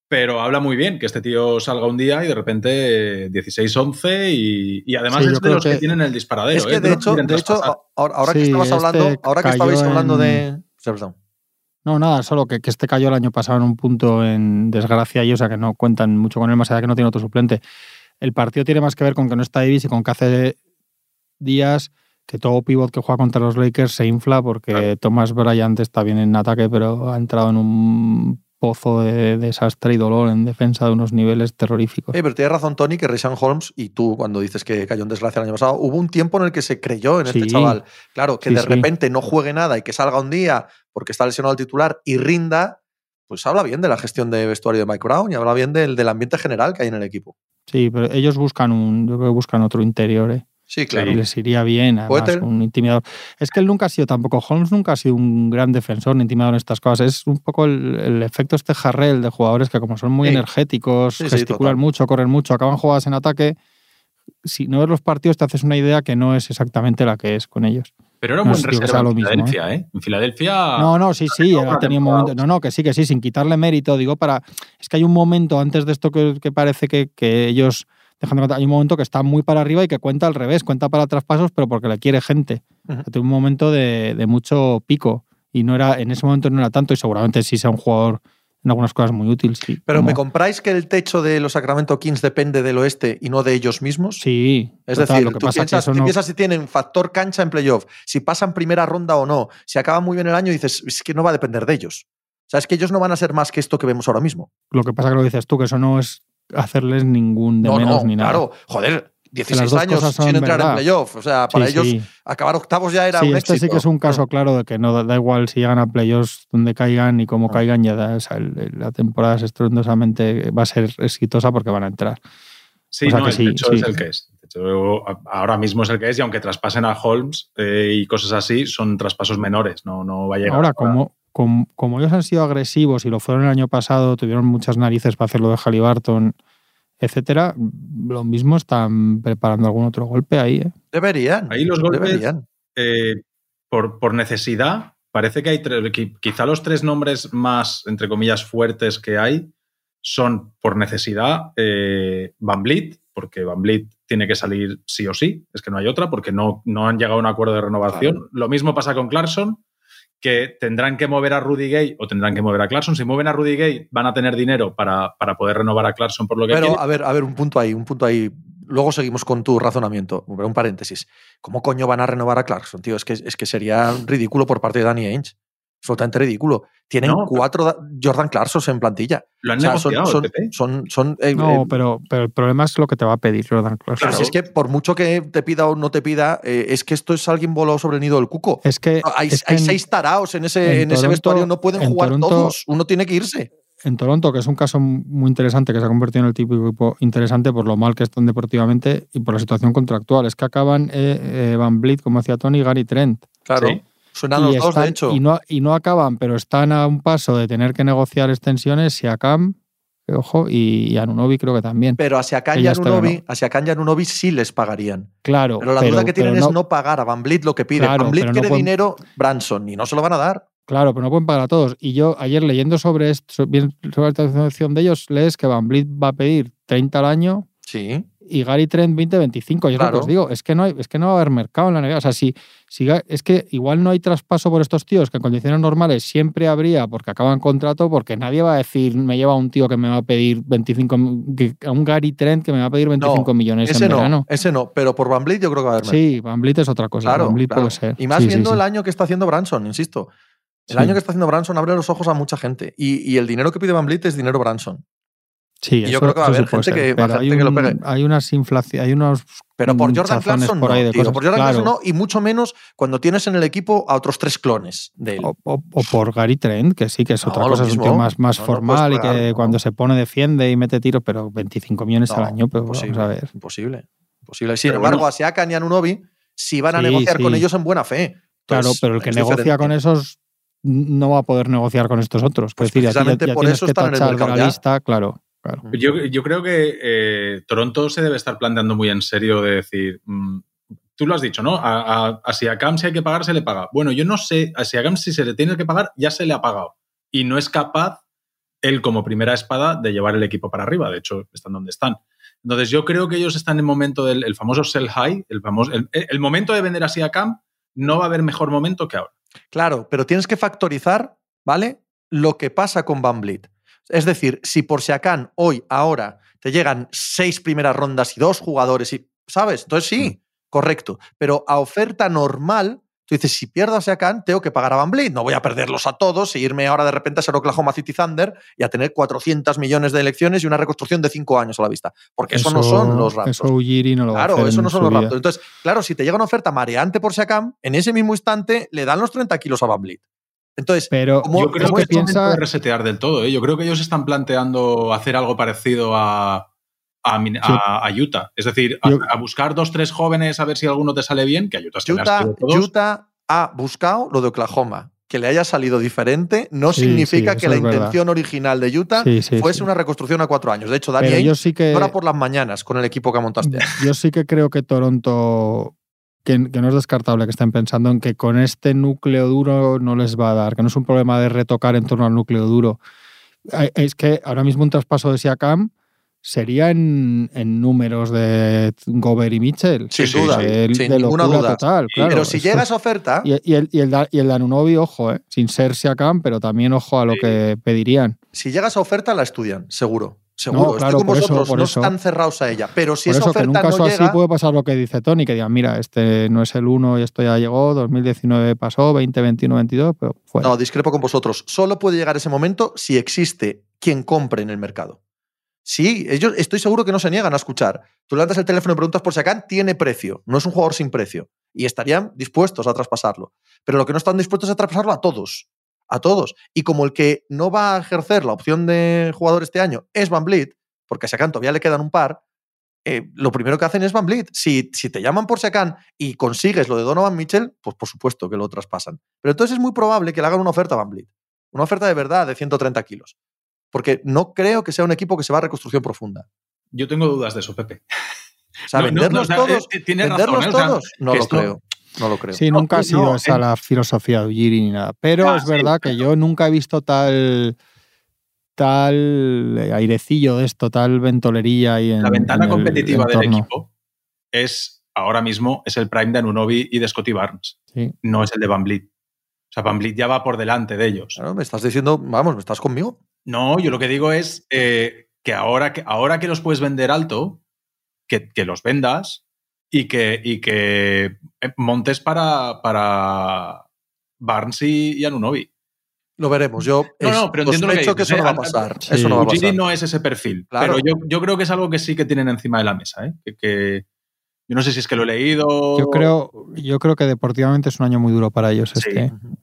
pero habla muy bien que este tío salga un día y de repente eh, 16-11 y, y además Sí, es de los que, que- tienen el disparadero. Es que ¿eh? de hecho, de ahora, que estabas este hablando, ahora que estabais hablando en- de. Sí, perdón. No, nada, solo que, que este cayó el año pasado en un punto en desgracia y o sea que no cuentan mucho con él, más allá que no tiene otro suplente. El partido tiene más que ver con que no está Davis y con que hace días que todo pivot que juega contra los Lakers se infla porque Claro. Thomas Bryant está bien en ataque, pero ha entrado en un pozo de desastre y dolor en defensa de unos niveles terroríficos. Pero tienes razón, Tony, que Rishan Holmes, y tú cuando dices que cayó en desgracia el año pasado, hubo un tiempo en el que se creyó en este chaval. Claro, que Sí, de sí. repente no juegue nada y que salga un día porque está lesionado el titular y rinda, pues habla bien de la gestión de vestuario de Mike Brown y habla bien del, del ambiente general que hay en el equipo. Sí, pero ellos buscan un, yo creo que buscan otro interior, ¿eh? Sí, claro. Y les iría bien, además, un intimidador. Es que él nunca ha sido tampoco, Holmes nunca ha sido un gran defensor ni intimidador en estas cosas. Es un poco el, el efecto este jarrel de jugadores que como son muy Sí. energéticos, Sí, sí, gesticulan total. mucho, corren mucho, acaban jugadas en ataque. Si no ves los partidos te haces una idea que no es exactamente la que es con ellos. Pero era un no buen reserva en lo mismo, Filadelfia, ¿eh? En Filadelfia. No, no, sí, sí, ha tenido un momento. No, no, que sí, que sí, sin quitarle mérito. Digo, para. Es que hay un momento antes de esto que, que parece que, que ellos. Dejando hay un momento que está muy para arriba y que cuenta al revés, cuenta para traspasos, pero porque le quiere gente. Tuvo un momento de, de mucho pico y no era en ese momento no era tanto y seguramente sí sea un jugador en algunas cosas muy útil. Sí, Pero Como- ¿me compráis que el techo de los Sacramento Kings depende del oeste y no de ellos mismos? Sí, Es total, decir, lo que tú pasa piensas, que eso tú no, piensas si tienen factor cancha en playoff, si pasan primera ronda o no, si acaban muy bien el año, dices, es que no va a depender de ellos. O sea, es que ellos no van a ser más que esto que vemos ahora mismo. lo que pasa que lo dices tú, que eso no es hacerles ningún de no, menos no, ni nada. claro. Joder, 16 dos años sin entrar en playoff. O sea, para Sí, ellos sí. acabar octavos ya era sí, un este éxito. sí que es un caso claro de que no da, da igual si llegan a playoffs donde caigan y cómo No. caigan, ya da, o sea, el- el- la temporada es estrondosamente va a ser exitosa porque van a entrar. Sí, O sea no, que el sí, techo sí. es el que es. El techo a- ahora mismo es el que es y aunque traspasen a Holmes eh, y cosas así, son traspasos menores. No, no va a llegar. Ahora, a- como, como, como ellos han sido agresivos y lo fueron el año pasado, tuvieron muchas narices para hacerlo de Halliburton, etcétera, lo mismo están preparando algún otro golpe ahí. ¿eh? Deberían. Ahí los golpes, Deberían. eh, por, por necesidad, parece que hay tres, qui- quizá los tres nombres más, entre comillas, fuertes que hay son por necesidad eh, Van Vliet, porque Van Vliet tiene que salir sí o sí, es que no hay otra, porque no, no han llegado a un acuerdo de renovación. Claro. Lo mismo pasa con Clarkson, que tendrán que mover a Rudy Gay o tendrán que mover a Clarkson. Si mueven a Rudy Gay, van a tener dinero para, para poder renovar a Clarkson por lo que Pero, quiere. a ver, a ver, un punto ahí, un punto ahí. Luego seguimos con tu razonamiento. Un paréntesis. ¿Cómo coño van a renovar a Clarkson, tío? Es que, es que sería ridículo por parte de Danny Ainge. Absolutamente ridículo. Tienen No, cuatro da- Jordan Clarksons en plantilla. Lo han O sea, son, negociado, son, el PP. son, son, eh, No, eh, pero, pero el problema es lo que te va a pedir Jordan Clarkson. pero si es que por mucho que te pida o no te pida, eh, es que esto es alguien volado sobre el nido del cuco. Es que, hay es que hay en- seis taraos en ese, en en ese Toronto- vestuario, no pueden en jugar Toronto- todos. Uno tiene que irse. en Toronto, que es un caso muy interesante, que se ha convertido en el típico equipo interesante por lo mal que están deportivamente y por la situación contractual. Es que acaban eh, eh, Van Vliet, como decía Tony, y Gary Trent. Claro. Sí. Suenan y, los dos, de hecho. y, no, y no acaban, pero están a un paso de tener que negociar extensiones, Siakam, que ojo, y, y Anunobi creo que también. Pero hacia ya y Anunobi, ¿no? hacia Kanye y Anunobi sí les pagarían. Claro. Pero la duda que tienen es no pagar a Van Vliet lo que pide. Claro, Van no quiere pueden- dinero, Branson, y no se lo van a dar. Claro, pero no pueden pagar a todos. Y yo ayer leyendo sobre esto, bien sobre la situación de ellos, lees que Van Vliet va a pedir 30 al año Sí. Y Gary Trent 20-25. Yo es lo que Claro. os digo, es que no hay, es que no va a haber mercado en la NBA. O sea, si, es que igual no hay traspaso por estos tíos, que en condiciones normales siempre habría porque acaban contrato, porque nadie va a decir, me lleva un tío que me va a pedir 25, mi- que- a un Gary Trent que me va a pedir 25 millones Ese en no, verano. ese no. Pero por Van Vliet yo creo que va a haber mercado. Sí, Van Vliet es otra cosa. Claro, Van Vliet claro. puede ser. Y más Sí, viendo sí. el año que está haciendo Branson, insisto. El año que está haciendo Branson abre los ojos a mucha gente. Y, y el dinero que pide Van Vliet es dinero Branson. Sí, y yo eso- creo que va a haber gente ser, que- va gente hay que lo un- pegue. Hay unas inflaciones, hay unos Pero por mm, Jordan Clarkson por no, tío. cosas. Por Jordan Claro. Clarkson no, y mucho menos cuando tienes en el equipo a otros tres clones de él. O, o- o por Gary Trent, que sí, que es No, otra cosa, es un tío más, más No, no puedes formal y que cuando se pone defiende y mete tiros, pero 25 millones al año, pero imposible, vamos a ver. Imposible. imposible. Sin Pero embargo, bueno. a Siakam y a Anunobi sí van a Sí, negociar con ellos en buena fe. Claro, pero el que negocia diferente. con esos no va a poder negociar con estos otros. Pues es decir, ya- precisamente ya por tienes eso están en el mercado la ya. lista, claro. Claro. Yo, yo creo que eh, Toronto se debe estar planteando muy en serio de decir, mm, tú lo has dicho, ¿no? A, a, a Siakam si hay que pagar, se le paga. Bueno, yo no sé, a Siakam si se le tiene que pagar, ya se le ha pagado. Y no es capaz él como primera espada de llevar el equipo para arriba. De hecho, están donde están. Entonces yo creo que ellos están en el momento del el famoso sell high, el, famoso, el, el momento de vender a Siakam, no va a haber mejor momento que ahora. Claro, pero tienes que factorizar, ¿vale? Lo que pasa con Van. Es decir, si por Siakam hoy, ahora, te llegan seis primeras rondas y dos jugadores, y, ¿sabes? Entonces sí, correcto. Pero a oferta normal, tú dices, si pierdo a Siakam, tengo que pagar a Van Vliet. No voy a perderlos a todos e irme ahora de repente a ser Oklahoma City Thunder y a tener 400 millones de elecciones y una reconstrucción de cinco años a la vista. Porque eso, no son los Raptors. Eso Ujiri no lo va a Claro, hacer eso no son los vida. Raptors. Entonces, claro, si te llega una oferta mareante por Siakam, en ese mismo instante le dan los 30 kilos a Van Vliet. Entonces, Pero ¿Cómo- Yo creo cómo que momento piensa- de resetear del todo. ¿eh? Yo creo que ellos están planteando hacer algo parecido a, a, Min- a- a Utah. Es decir, a, Yo- a buscar dos, tres jóvenes a ver si alguno te sale bien, que a Utah Utah. Utah ha buscado lo de Oklahoma. Que le haya salido diferente no Sí, significa sí, que la verdad. intención original de Utah Sí, sí, fuese sí. una reconstrucción a cuatro años. De hecho, Dani sí que por las mañanas con el equipo que montaste. yo sí que creo que Toronto que, que no es descartable que estén pensando en que con este núcleo duro no les va a dar, que no es un problema de retocar en torno al núcleo duro. Es que ahora mismo un traspaso de Siakam sería en, en números de Gobert y Mitchell. Sin De- duda, de, sin de ninguna duda. total, claro. Pero si Eso- llega esa oferta, y, y el, y, el, y el Danunobi, ojo, eh, sin ser Siakam, pero también ojo a lo Sí. que pedirían. si llega esa oferta, la estudian, seguro. Seguro. No, Estoy claro, con por eso, vosotros, por no eso. están cerrados a ella. Pero si Por esa eso que en un caso no así puede pasar lo que dice Tony, que digan, mira, este no es el 1 y esto ya llegó, 2019 pasó, 2021, 22, pero fuera. No, discrepo con vosotros. Solo puede llegar ese momento si existe quien compre en el mercado. Sí, ellos estoy seguro que no se niegan a escuchar. Tú levantas el teléfono y preguntas por si acá tiene precio, no es un jugador sin precio. Y estarían dispuestos a traspasarlo. Pero lo que no están dispuestos es a traspasarlo a todos. A todos. Y como el que no va a ejercer la opción de jugador este año es Van Vliet, porque a Siakam todavía le quedan un par, eh, lo primero que hacen es Van Vliet. Si, si te llaman por Siakam y consigues lo de Donovan Mitchell, pues por supuesto que lo traspasan. Pero entonces es muy probable que le hagan una oferta a Van Vliet. Una oferta de verdad de 130 kilos. Porque no creo que sea un equipo que se va a reconstrucción profunda. Yo tengo dudas de eso, Pepe. O sea, No, no, no, venderlos o sea, todos. tienes venderlos razón, ¿eh? O sea, todos. no lo esto- creo. No lo creo. Sí, No, nunca ha no, sido esa eh. la filosofía de Ujiri ni nada. Pero Ah, es sí, verdad que yo nunca he visto tal tal eh, airecillo de esto, tal ventolería y en La ventana en el competitiva del equipo es ahora mismo es el prime de Anunobi y de Scotty Barnes. Sí. No es el de Van Vliet. O sea, Van Vliet ya va por delante de ellos. Claro, me estás diciendo, vamos, ¿me estás conmigo? No, yo lo que digo es eh, que, ahora que ahora que los puedes vender alto, que, que los vendas y que, y que eh, montes para, para Barnes y, y Anunobi. Lo veremos. Yo No, no, pero entiendo lo que que, eso ¿eh? no va a pasar. Sí. Eso no va a Ujiri pasar. no es ese perfil, Claro. pero yo, yo creo que es algo que sí que tienen encima de la mesa. ¿eh? Que, que- yo no sé si es que lo he leído. Yo creo, yo creo que deportivamente es un año muy duro para ellos Sí. este. Ujú.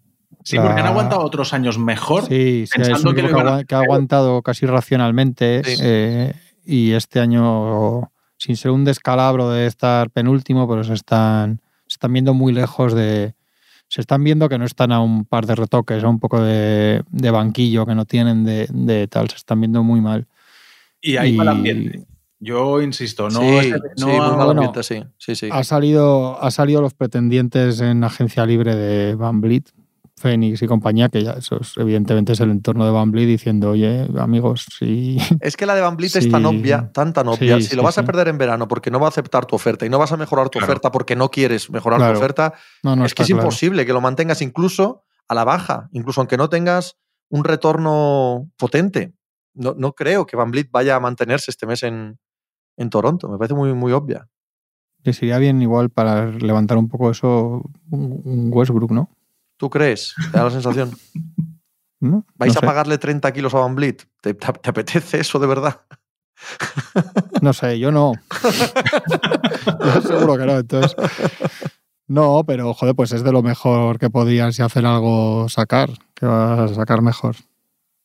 Sí, porque han aguantado otros años mejor. Sí, sí, es pensando un que que, iban a agua- que ha aguantado casi racionalmente Sí. eh, y este año, sin ser un descalabro de estar penúltimo, pero se están, se están viendo muy lejos de... Se están viendo que no están a un par de retoques, a un poco de, de banquillo que no tienen de, de tal, se están viendo muy mal. Y hay Y- mal ambiente. Yo insisto, no, sí, es- sí, no muy mal bueno, ambiente, sí. Sí, sí. Ha salido, ha salido los pretendientes en agencia libre de Van Vliet, Phoenix y compañía, que ya eso es- evidentemente es el entorno de Van Vliet diciendo, oye, amigos, si, Es que la de Van Vliet es tan Sí. obvia, tan tan obvia. Sí, si lo sí, vas a sí. perder en verano porque no va a aceptar tu oferta y no vas a mejorar tu Claro. oferta porque no quieres mejorar Claro. tu oferta, no, no es que es claro. imposible que lo mantengas incluso a la baja, incluso aunque no tengas un retorno potente. No, no creo que Van Vliet vaya a mantenerse este mes en, en Toronto. Me parece muy, muy obvia. Les iría bien igual para levantar un poco eso un Westbrook, ¿no? ¿Tú crees? ¿Te da la sensación? ¿No? ¿Vais No a pagarle 30 kilos a Van Vliet? ¿Te, te- te apetece eso de verdad? No sé, yo no. yo seguro que no, entonces. No, pero joder, pues es de lo mejor que podrían si hacer algo sacar, que vas a sacar mejor.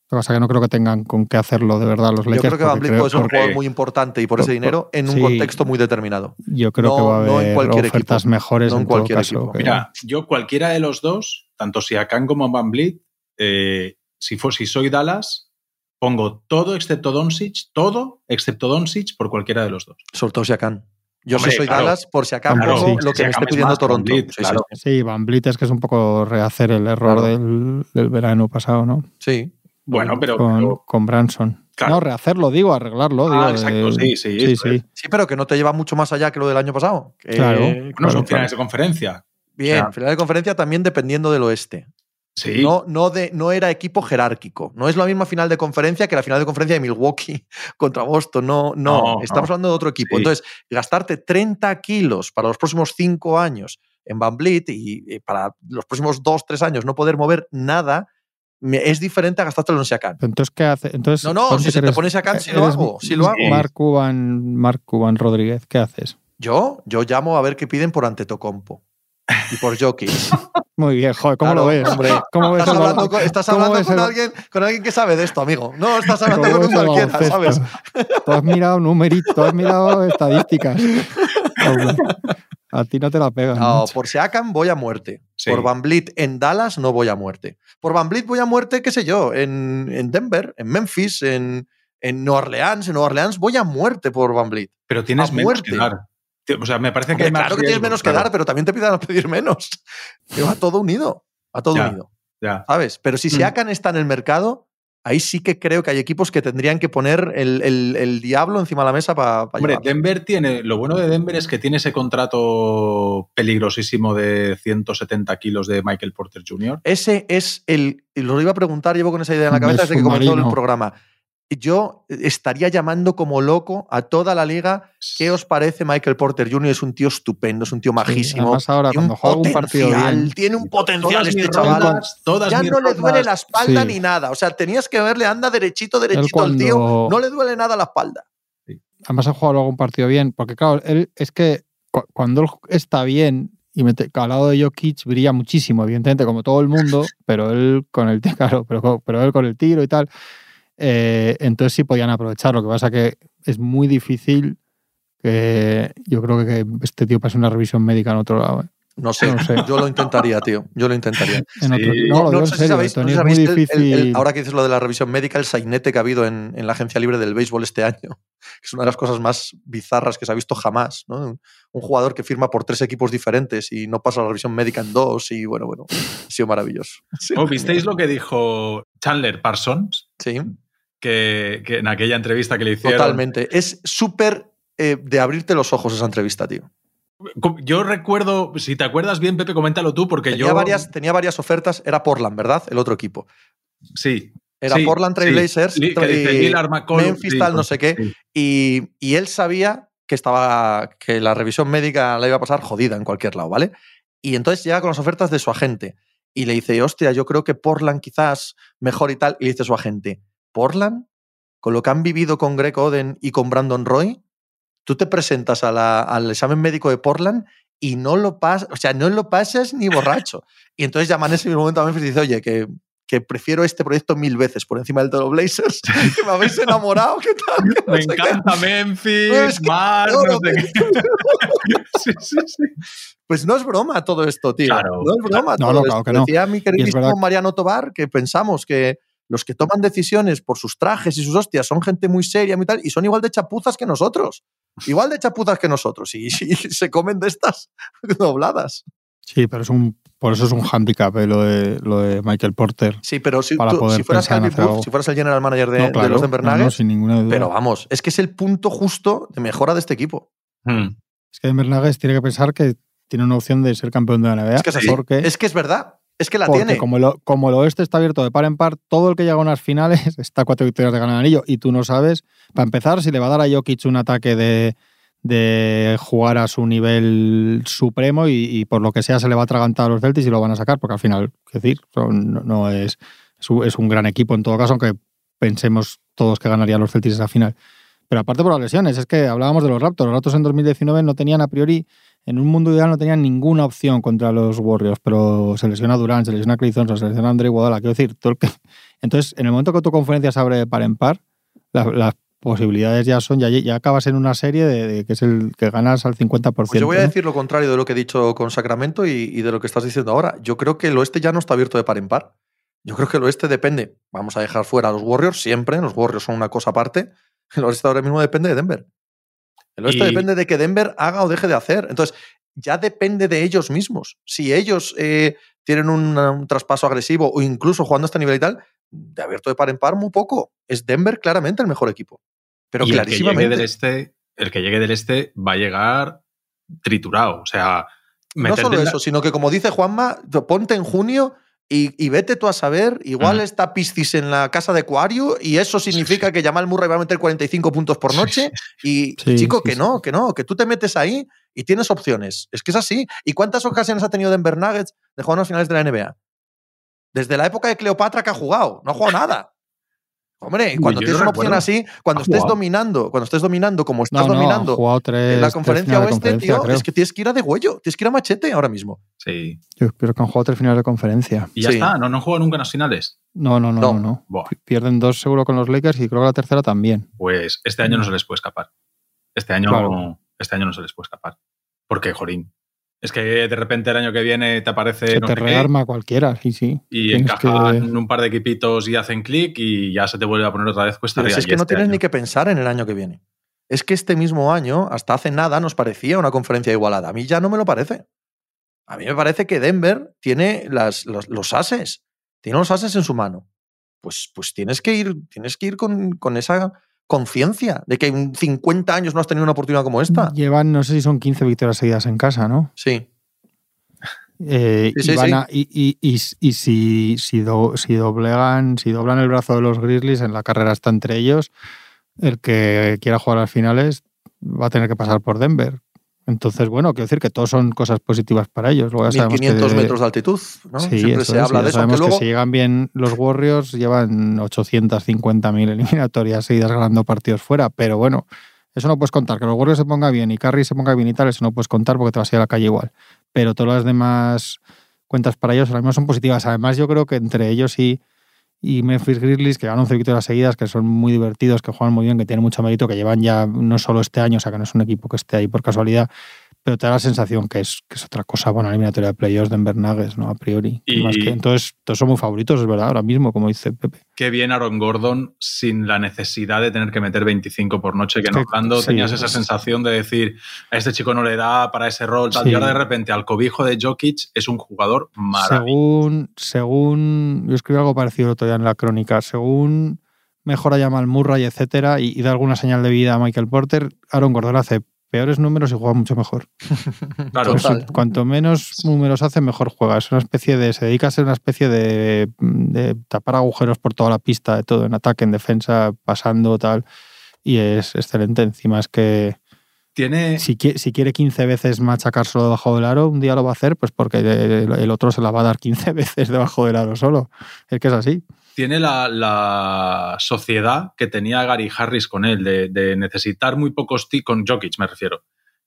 Lo que pasa es que no creo que tengan con qué hacerlo de verdad los Yo Lakers. creo que Van creo- puede ser un jugador muy importante y por ese dinero en un sí. contexto muy determinado. Yo creo que No- va a no en haber cualquier ofertas equipo. mejores No en en, cualquier caso. equipo. que- Mira, yo cualquiera de los dos, tanto Siakam como Van Vliet, eh, si, si soy Dallas, pongo todo excepto Doncic, todo excepto Doncic por cualquiera de los dos. Sobre todo Siakam. Yo si soy Dallas, por si acaso lo que me esté pidiendo Toronto. sí, Van Vliet es que es un poco rehacer el error del, del, verano pasado, ¿no? Sí. Bueno, pero con, Branson. No, rehacerlo, digo, arreglarlo. Digo, ah, exacto, sí, sí. Sí, sí. sí, pero que no te lleva mucho más allá que lo del año pasado. claro. No son finales de conferencia. Bien, finales de conferencia también dependiendo del oeste. Sí. No, no, de, no era equipo jerárquico. No es la misma final de conferencia que la final de conferencia de Milwaukee contra Boston. No, no. Estamos hablando de otro equipo. Entonces, gastarte 30 kilos para los próximos 5 años en Van Vliet y, para los próximos 2, 3 años no poder mover nada, es diferente a gastártelo en Siakam. Entonces, ¿qué hace? Entonces, no, no, si se te pone Siakam, sí lo hago. Sí lo hago. Mark Cuban, Mark Cuban Rodríguez, ¿qué haces? Yo, yo llamo a ver qué piden por Antetokounmpo y por Jokic. Muy bien, joder, ¿cómo lo ves? Hombre, ¿Cómo ves estás hablando, con, estás hablando con, alguien, con alguien que sabe de esto, amigo. No, estás hablando con un cualquiera, ¿sabes? Tú has mirado numeritos, tú has mirado estadísticas. A ti no te la pegan. No, por Siakam voy a muerte. Por Van Vliet en Dallas no voy a muerte. Por Van Vliet voy a muerte, qué sé yo, en, en Denver, en Memphis, en, en Nueva Orleans. En Nueva Orleans voy a muerte por Van Vliet. Pero tienes menos que dar. O sea, me parece que Claro que tienes menos que dar, pero también te pidan a pedir menos. Va todo unido. Va todo unido. Ya. ¿Sabes? Pero si mm. Siakam está en el mercado, ahí sí que creo que hay equipos que tendrían que poner el, diablo encima de la mesa para. Hombre, Denver tiene. Lo bueno de Denver es que tiene ese contrato peligrosísimo de 170 kilos de Michael Porter Jr. Ese es el. Lo iba a preguntar, llevo con esa idea en la cabeza desde que comenzó el programa yo estaría llamando como loco a toda la liga. ¿Qué os parece Michael Porter Jr.? Es un tío estupendo, es un tío majísimo. ahora, tiene un partido tiene un potencial este chaval. ya no le duele la espalda ni nada. O sea, tenías que verle, anda derechito, derechito al tío. No le duele nada la espalda. Además ha jugado algún partido bien, porque claro, él es que cuando él está bien, y al lado de Jokic brilla muchísimo, evidentemente, como todo el mundo, pero él con el claro, pero, pero él con el tiro y tal. Eh, entonces sí podían aprovechar. Lo que pasa que es muy difícil que yo creo que este tío pase una revisión médica en otro lado. ¿eh? No, sé, yo lo intentaría, tío. Yo lo intentaría. no, no, sé si sabéis, ahora que dices lo de la revisión médica, el sainete que ha habido en, la agencia libre del béisbol este año, es una de las cosas más bizarras que se ha visto jamás. ¿no? Un jugador que firma por tres equipos diferentes y no pasa la revisión médica en dos y bueno, bueno, ha sido maravilloso. ¿Visteis lo que dijo Chandler Parsons? Sí que, en aquella entrevista que le hicieron. Totalmente. Es súper eh, de abrirte los ojos esa entrevista, tío. Yo recuerdo, si te acuerdas bien, Pepe, coméntalo tú, porque tenía yo. Varias, tenía varias ofertas, era Portland, ¿verdad? El otro equipo. Sí. Era Portland Trailblazers, sí, Memphis, tal, no sé qué. Y, y, él sabía que estaba que la revisión médica la iba a pasar jodida en cualquier lado, ¿vale? Y entonces llega con las ofertas de su agente y le dice, hostia, yo creo que Portland quizás mejor y tal. Y le dice su agente, Portland, con lo que han vivido con Greg Oden y con Brandon Roy, tú te presentas al examen médico de Portland y no lo pasas, o sea, no lo pasas ni borracho. y entonces llaman en ese momento a Memphis y dice, oye, que, que prefiero este proyecto mil veces por encima del de los Blazers, que me habéis enamorado, ¿qué tal? me encanta Memphis, Mar, no sé sí, sí, sí. Pues no es broma todo esto, tío. no es broma todo no, esto. Decía mi queridísimo Mariano Tobar que pensamos que los que toman decisiones por sus trajes y sus hostias son gente muy seria y tal, y son igual de chapuzas que nosotros. Igual de chapuzas que nosotros. Y, se comen de estas dobladas. Sí, pero es un, por eso es un handicap eh, lo, de, lo de Michael Porter. Sí, pero si, si fueras si fueras el general manager de, los Denver Nuggets, sin ninguna duda. pero vamos, es que es el punto justo de mejora de este equipo. Hmm. Es que Denver Nuggets tiene que pensar que tiene una opción de ser campeón de la NBA. Es que es Porque... Es que es verdad. Es que la tiene. Como, lo, como el oeste está abierto de par en par, todo el que llega a unas finales está a cuatro victorias de ganar el anillo y tú no sabes, para empezar, si le va a dar a Jokic un ataque de, de jugar a su nivel supremo y, por lo que sea se le va a atragantar a los Celtics y lo van a sacar, porque al final, es decir, no, es, es un gran equipo en todo caso, aunque pensemos todos que ganarían los Celtics esa final. Pero aparte por las lesiones, es que hablábamos de los Raptors. Los Raptors en 2019 no tenían a priori en un mundo ideal no tenían ninguna opción contra los Warriors, pero se lesiona Durant, se lesiona Clay Thompson, se lesiona Andre Iguodala. Quiero decir, todo que... entonces, en el momento que tu conferencia se abre par en par, las posibilidades ya son, ya, ya acabas en una serie de, que es el que ganas al 50%. Pues yo voy a decir lo contrario de lo que he dicho con Sacramento y, de lo que estás diciendo ahora. Yo creo que el oeste ya no está abierto de par en par. Yo creo que el oeste depende. Vamos a dejar fuera a los Warriors siempre. Los Warriors son una cosa aparte. El oeste ahora mismo depende de Denver. El oeste Y- depende de que Denver haga o deje de hacer. Entonces, ya depende de ellos mismos. Si ellos eh, tienen un, un traspaso agresivo o incluso jugando a este nivel y tal, de abierto de par en par, muy poco. Es Denver claramente el mejor equipo. Pero y el que llegue clarísimamente. del este, el que llegue del este va a llegar triturado. O sea, No solo la- eso, sino que como dice Juanma, ponte en junio y, y vete tú a saber, igual está Piscis en la casa de Acuario y eso significa que Jamal Murray va a meter 45 puntos por noche y Sí, chico, sí, que sí. no, que no, que tú te metes ahí y tienes opciones. Es que es así. ¿Y cuántas ocasiones ha tenido Denver Nuggets de jugar en las finales de la NBA? Desde la época de Cleopatra que ha jugado, no ha jugado nada. Hombre, Uy, cuando tienes no una opción así, cuando estés jugado. dominando, cuando estés dominando como estás No, no, ha dominando jugado tres, en la conferencia oeste, conferencia, tío, creo. es que tienes que ir a de huello, tienes que ir a machete ahora mismo. Sí. Yo creo que han jugado tres finales de conferencia. Y ya Sí. está, no, no juego nunca en las finales. No, no, no, No. no. no. Buah, Pierden dos seguro con los Lakers y creo que la tercera también. pues este año no se les puede escapar. Este año, Claro. este año no se les puede escapar. Porque, jorín, es que de repente el año que viene te aparece Se no te qué, rearma cualquiera, sí, sí. y Tienes encajan que- un par de equipitos y hacen clic y ya se te vuelve a poner otra vez cuesta Pero si arriba. es que no este tienes año- ni que pensar en el año que viene. Es que este mismo año, hasta hace nada, nos parecía una conferencia igualada. A mí ya no me lo parece. A mí me parece que Denver tiene las, los, los ases. Tiene los ases en su mano. Pues, pues tienes que ir, tienes que ir con, con esa conciencia de que en 50 años no has tenido una oportunidad como esta. Llevan, no sé si son 15 victorias seguidas en casa, ¿no? Sí. Eh, Sí, sí, y, van sí. a- y, y- y- y si, si, do- si doblegan, si doblan el brazo de los Grizzlies, en la carrera está entre ellos, el que quiera jugar a las finales va a tener que pasar por Denver. Entonces, bueno, quiero decir que todos son cosas positivas para ellos. Luego ya sabemos 1500 que- metros de altitud. ¿no? Sí, Siempre se es, habla ya de eso. Sabemos luego, que si llegan bien los Warriors, llevan 850.000 eliminatorias seguidas ganando partidos fuera, pero bueno, eso no puedes contar. Que los Warriors se ponga bien y Curry se ponga bien y tal, eso no puedes contar porque te vas a ir a la calle igual. Pero todas las demás cuentas para ellos ahora mismo son positivas. Además, yo creo que entre ellos y, y Memphis Grizzlies, que ganan 11 victorias seguidas, que son muy divertidos, que juegan muy bien, que tienen mucho mérito, que llevan ya no solo este año, o sea, que no es un equipo que esté ahí por casualidad, pero te da la sensación que es, que es otra cosa, bueno, eliminatoria de playoffs, Denver Nuggets, ¿no? A priori. Y- Más que- entonces, todos son muy favoritos, es verdad, ahora mismo, como dice Pepe. Qué bien Aaron Gordon sin la necesidad de tener que meter 25 por noche, que sí, tenías esa es- sensación de decir, a este chico no le da para ese rol, tal, y ahora de repente al cobijo de Jokic es un jugador maravilloso. Según, según, yo escribí algo parecido el otro día en la crónica, según mejora Jamal Murray, etcétera, y, y da alguna señal de vida a Michael Porter, Aaron Gordon hace peores números y juega mucho mejor. Claro, Total. cuanto menos números hace, mejor juega. Es una especie de. Se dedica a ser una especie de, de tapar agujeros por toda la pista, de todo, en ataque, en defensa, pasando, tal. Y es excelente. Encima es que tiene, si quiere, si quiere 15 veces machacar solo debajo del aro, un día lo va a hacer, pues porque el, el otro se la va a dar 15 veces debajo del aro solo. Es que es así. Tiene la, la sociedad que tenía Gary Harris con él, de, de necesitar muy pocos tiros, con Jokic me refiero,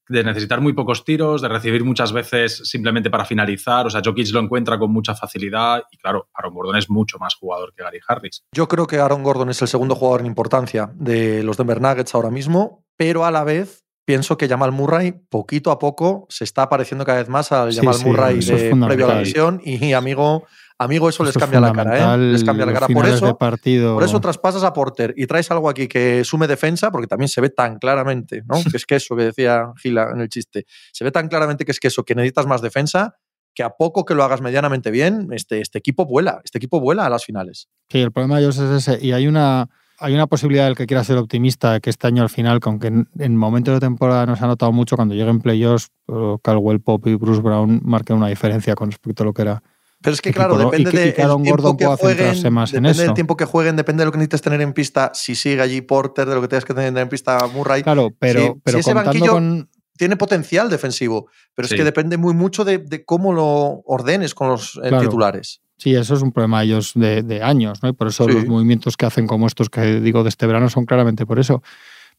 de necesitar muy pocos tiros, de recibir muchas veces simplemente para finalizar. O sea, Jokic lo encuentra con mucha facilidad y claro, Aaron Gordon es mucho más jugador que Gary Harris. Yo creo que Aaron Gordon es el segundo jugador en importancia de los Denver Nuggets ahora mismo, pero a la vez pienso que Jamal Murray poquito a poco se está pareciendo cada vez más al Sí, Jamal sí, Murray de previo a la lesión y amigo, amigo eso, les es cambia la cara, ¿eh? Les cambia la cara. Por eso, partido. por eso traspasas a Porter y traes algo aquí que sume defensa, porque también se ve tan claramente, ¿no? Que es que eso que decía Gila en el chiste. Se ve tan claramente que es que eso, que necesitas más defensa, que a poco que lo hagas medianamente bien, este, este equipo vuela, este equipo vuela a las finales. Sí, el problema de ellos es ese. Y hay una, hay una posibilidad del que quiera ser optimista que este año al final, con que en, en momentos de temporada no se ha notado mucho, cuando lleguen playoffs, eh, Caldwell Pop y Bruce Brown marquen una diferencia con respecto a lo que era. Pero es que, claro, depende del Aaron tiempo que jueguen, más depende del tiempo que jueguen, depende de lo que necesites tener en pista. Si sigue allí Porter, de lo que tengas que tener en pista Murray, Claro, pero, Sí, pero si ese banquillo- con. tiene potencial defensivo. Pero Sí. es que depende muy mucho de, de cómo lo ordenes con los eh, Claro. titulares. Sí, eso es un problema de ellos de, de años, ¿no? Y por eso Sí. los movimientos que hacen como estos que digo de este verano son claramente por eso.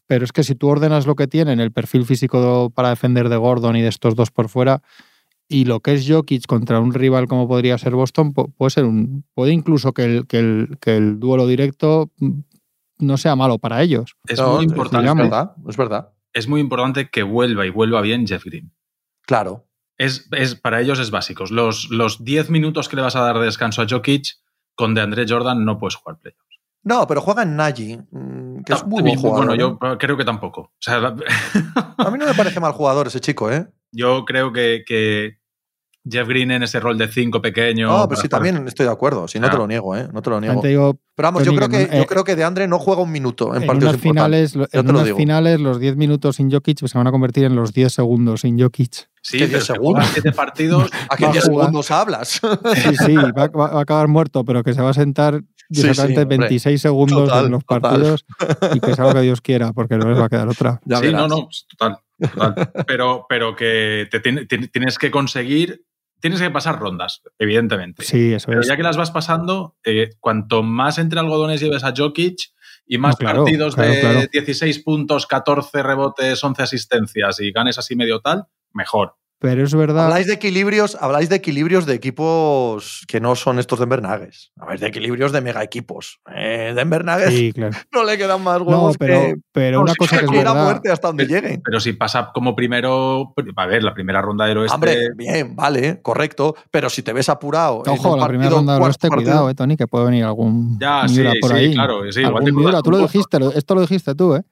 Pero es que si tú ordenas lo que tienen, el perfil físico para defender de Gordon y de estos dos por fuera, y lo que es Jokic contra un rival como podría ser Boston, pu- puede ser un. puede incluso que el, que el, que el duelo directo mm, no sea malo para ellos. Es No, muy importante. Es verdad, es verdad. Es muy importante que vuelva y vuelva bien Jeff Green. Claro. Es, es- para ellos es básico. Los, los 10 minutos que le vas a dar de descanso a Jokic con DeAndre Jordan no puedes jugar playoffs. No, pero juega en Nagy, mm, que es muy buen jugador. Bueno, ¿eh? yo creo que tampoco. O sea, la- A mí no me parece mal jugador ese chico, ¿eh? yo creo que, que Jeff Green en ese rol de cinco pequeño. No, pero sí, jugar- también estoy de acuerdo. Si no te Ah. lo niego, ¿eh? No te lo niego. te digo, Pero vamos, yo creo que, que, yo eh, creo que de Andre no juega un minuto en en partidos unas finales, lo- en lo unas digo. finales los 10 minutos sin Jokic se van a convertir en los 10 segundos sin Jokic. Sí, ¿Qué pero diez si segundos? juegas siete partidos. ¿A qué va a 10 jugar. segundos hablas? Sí, sí, va, va- va a acabar muerto, pero que se va a sentar Sí, exactamente sí, hombre. 26 segundos Total, en los total. partidos y que sea lo que Dios quiera, porque no les va a quedar otra. Ya sí, no, verás. no, pues, total. total. pero, pero que te tiene- ti- tienes que conseguir. Tienes que pasar rondas, evidentemente. Sí, eso Pero es. ya que las vas pasando, eh, cuanto más entre algodones lleves a Jokic y más No, claro, partidos claro, de claro. 16 puntos, 14 rebotes, 11 asistencias y ganes así medio tal, mejor. Pero es verdad. Habláis de equilibrios, habláis de equilibrios de equipos que no son estos Denver Nuggets. Habláis de equilibrios de mega equipos. Eh, Denver Nuggets Sí, claro. no le quedan más No, huevos pero, que, pero no, una sí, cosa que es que ir a verdad. muerte hasta donde lleguen. Pero si pasa como primero, a ver, la primera ronda del oeste. Hombre, bien, vale, correcto. Pero si te ves apurado. Ojo, la primera partido, ronda del oeste, partido- cuidado, eh, Tony, que puede venir algún Ya, sí, por sí, ahí. claro, sí, igual te juegas tú lo dijiste, esto lo dijiste tú, ¿eh?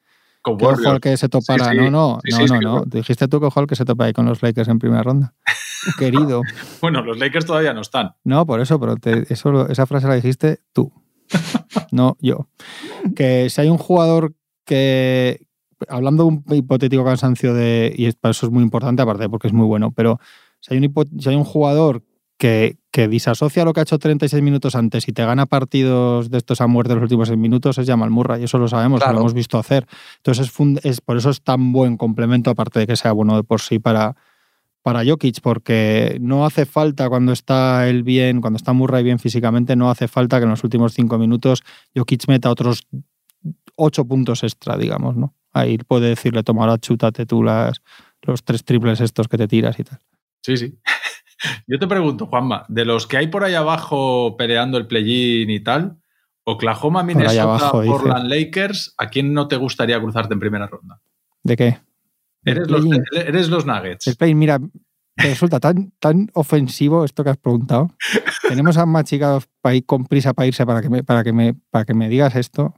Con Que Warriors. se topara. Sí, sí. No, no, Sí, no, no, no. Dijiste tú que ojo al que se topa ahí con los Lakers en primera ronda. Querido. Bueno, los Lakers todavía no están. No, por eso, pero te- eso, lo- esa frase la dijiste tú, no yo. Que si hay un jugador que, hablando de un hipotético cansancio de, y para eso es muy importante aparte porque es muy bueno, pero si hay un, si hay un jugador que, que disasocia lo que ha hecho 36 minutos antes y te gana partidos de estos a muerte los últimos 6 minutos es Jamal Murray, y eso lo sabemos, Claro. lo hemos visto hacer. Entonces es, fund- es por eso es tan buen complemento, aparte de que sea bueno de por sí para, para Jokic, porque no hace falta cuando está él bien, cuando está Murray bien físicamente, no hace falta que en los últimos cinco minutos Jokic meta otros ocho puntos extra, digamos, ¿no? Ahí puede decirle, toma, ahora chútate tú las, los tres triples estos que te tiras y tal. Sí, sí. Yo te pregunto, Juanma, de los que hay por ahí abajo peleando el play-in y tal, Oklahoma, Minnesota, abajo, dice. Portland, Lakers, ¿a quién no te gustaría cruzarte en primera ronda? ¿De qué? Eres los Nuggets. El play, mira, te resulta tan, tan ofensivo esto que has preguntado. Tenemos a Machicado para ir con prisa para irse para que me, para que me, para que me digas esto.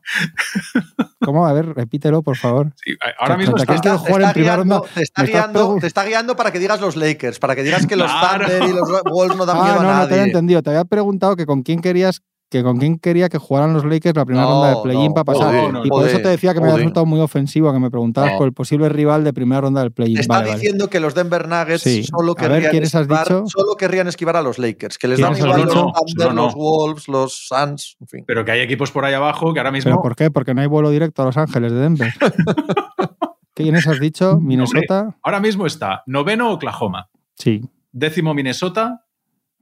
¿Cómo? A ver, repítelo, por favor. Sí, ahora mismo está, guiando, ronda. te, está guiando, te está guiando para que digas los Lakers, para que digas que los Claro. Thunder y los Wolves no dan Ah, miedo no, a no te había nadie. entendido. Te había preguntado que con quién querías que con quién quería que jugaran los Lakers la primera No, ronda de play-in no, para pasar. joder, y por eso te decía que me había resultado muy ofensivo que me preguntabas No. por el posible rival de primera ronda del play-in. Está Vale, vale. diciendo que los Denver Nuggets Sí. solo, ver, querrían ¿quiénes has esquivar, solo querrían esquivar a los Lakers, que les dan ¿Quiénes has igual los? Thunder, No, no. los Wolves, los Suns, en fin. pero que hay equipos por ahí abajo que ahora mismo. ¿Pero por qué? Porque no hay vuelo directo a Los Ángeles de Denver. ¿Quiénes has dicho? ¿Minnesota? Ahora mismo está noveno Oklahoma, Sí. décimo Minnesota,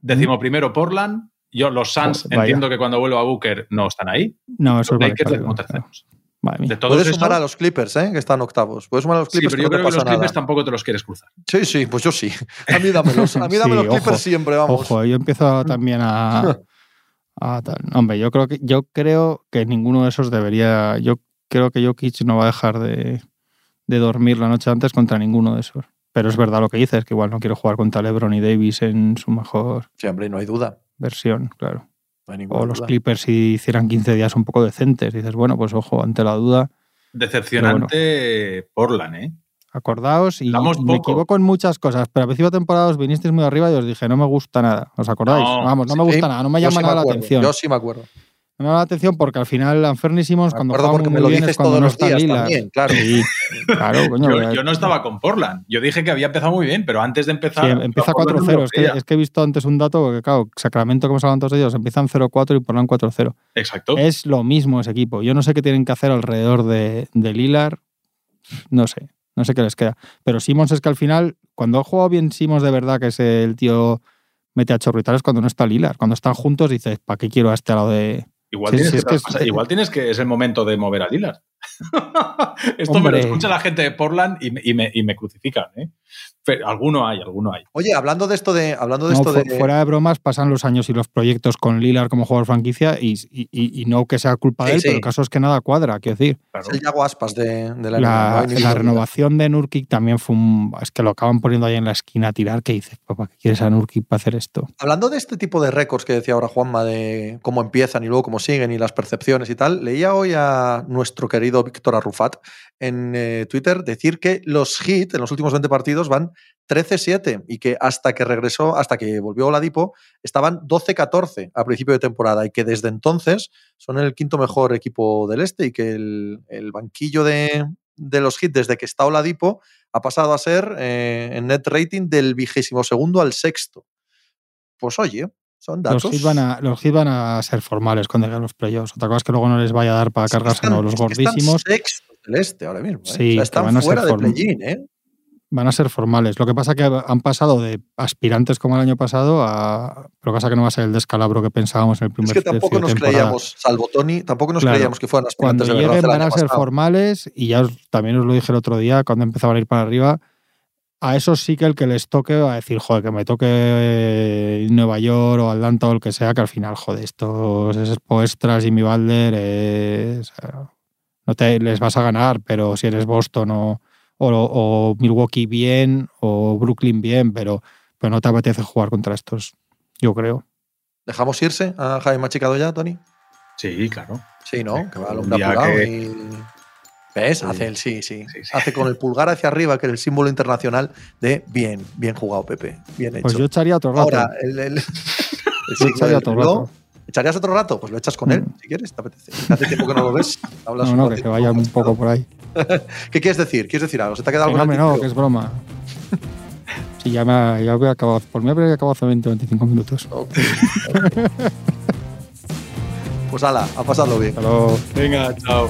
décimo primero Portland. Yo, los Suns, entiendo que cuando vuelva Booker no están ahí. No, eso Los es Lakers vale. terceros. De todos Puedes esos, sumar a los Clippers, ¿eh? que están octavos. Puedes sumar a los sí, Clippers, pero yo que no creo que los Clippers nada. tampoco te los quieres cruzar. Sí, sí, pues yo sí. A mí dámelos. A mí dame Sí, los Clippers ojo. siempre, vamos. Ojo, yo empiezo también a, a tal. Hombre, yo creo que yo creo que ninguno de esos debería. Yo creo que Jokic no va a dejar de, de dormir la noche antes contra ninguno de esos. Pero es verdad lo que dices, que igual no quiero jugar contra LeBron y Davis en su mejor Sí, hombre, no hay duda. Versión, claro. O los duda. Clippers si hicieran 15 días un poco decentes. Dices, bueno, pues ojo, ante la duda, Decepcionante Portland, ¿eh? acordaos y, Damos me poco. equivoco en muchas cosas. Pero a principio de temporada os vinisteis muy arriba y os dije, no me gusta nada. ¿Os acordáis? No, Vamos, no me gusta nada, no me yo llama sí nada la acuerdo, atención. Yo sí me acuerdo. Me llama la atención porque al final Anferni Simmons cuando juega porque muy me lo bien dices es cuando todos no los está días Lillard. también, claro. Sí, claro, coño. Yo, no estaba con Portland. Yo dije que había empezado muy bien, pero antes de empezar. em- empieza Portland no 4-0. lo Es que, es que he visto antes un dato porque, claro, Sacramento, como se hablan todos ellos, empiezan 0-4 y Portland 4-0. Exacto. Es lo mismo ese equipo. Yo no sé qué tienen que hacer alrededor de, de Lillard. No sé. No sé qué les queda. Pero Simmons es que al final, cuando ha jugado bien Simmons de verdad, que es el tío mete a chorritar, es cuando no está Lillard. Cuando están juntos dices, ¿para qué quiero a este lado de...? Igual, Sí, tienes sí, que es que traspasar- igual tienes que. Es el momento de mover a Lillard. Esto me lo escucha la gente de Portland y me, y me, y me crucifican, ¿eh? Pero alguno hay, alguno hay. Oye, hablando de esto de. Hablando de esto de... Fuera de bromas, pasan los años y los proyectos con Lilar como jugador franquicia y, y, y no que sea culpa de él, pero el caso es que nada cuadra, quiero decir. Es el Yago Aspas de, de la La, la renovación de Nurkic también fue un. Es que lo acaban poniendo ahí en la esquina a tirar. ¿Qué dices, papá? ¿Qué quieres a Nurkic para hacer esto? Hablando de este tipo de récords que decía ahora Juanma, de cómo empiezan y luego cómo siguen y las percepciones y tal, leía hoy a nuestro querido Víctor Arrufat en eh, Twitter decir que los hits en los últimos 20 partidos van 13-7 y que hasta que regresó, hasta que volvió Oladipo, estaban 12-14 a principio de temporada y que desde entonces son el quinto mejor equipo del este y que el, banquillo de, de, los hits desde que está Oladipo ha pasado a ser eh, en net rating del vigésimo segundo al sexto. Pues oye, son datos. Los hits van a, los hits van a ser formales cuando lleguen los playoffs. Otra cosa es que luego no les vaya a dar para cargarse están, los gordísimos. Están sextos del este ahora mismo. ¿eh? Sí, o sea, están van a fuera ser de play-in, ¿eh? van a ser formales. Lo que pasa que han pasado de aspirantes como el año pasado a. Lo que pasa que no va a ser el descalabro que pensábamos en el primer Es que tampoco nos temporada. creíamos, salvo Tony, tampoco nos Claro. creíamos que fueran Cuando aspirantes de lleguen van a ser pasado. formales y ya os- también os lo dije el otro día cuando empezaban a ir para arriba. A esos sí que el que les toque va a decir, joder, que me toque Nueva York o Atlanta o el que sea, que al final, joder, estos Expo Extras y mi Balder, es, no te les vas a ganar, pero si eres Boston o, o, o Milwaukee bien o Brooklyn bien, pero, pero no te apetece jugar contra estos, yo creo. ¿Dejamos irse a Jaime Machicado ya, Tony? Sí, claro. Sí, ¿no? Que va Un día que- y... ¿Ves? Hace el sí, sí, Sí, sí. Hace con el pulgar hacia arriba, que es el símbolo internacional de bien, bien jugado, Pepe. Bien hecho. Pues yo echaría otro rato. Ahora, el, el- el Yo signo echaría del otro rato. ¿Echarías otro rato? Pues lo echas con él, Mm. si quieres, te apetece. Hace tiempo que no lo ves. Hablas No, un no, que se vaya un poco por ahí. ¿Qué quieres decir? ¿Quieres decir algo? ¿Se te ha quedado Que algo no, no, que es broma. Sí, ya, me ha- ya había acabado. Por mí habría acabado hace 20 25 minutos. Ok. pues ala, a pasarlo bien. Hasta luego. Venga, chao.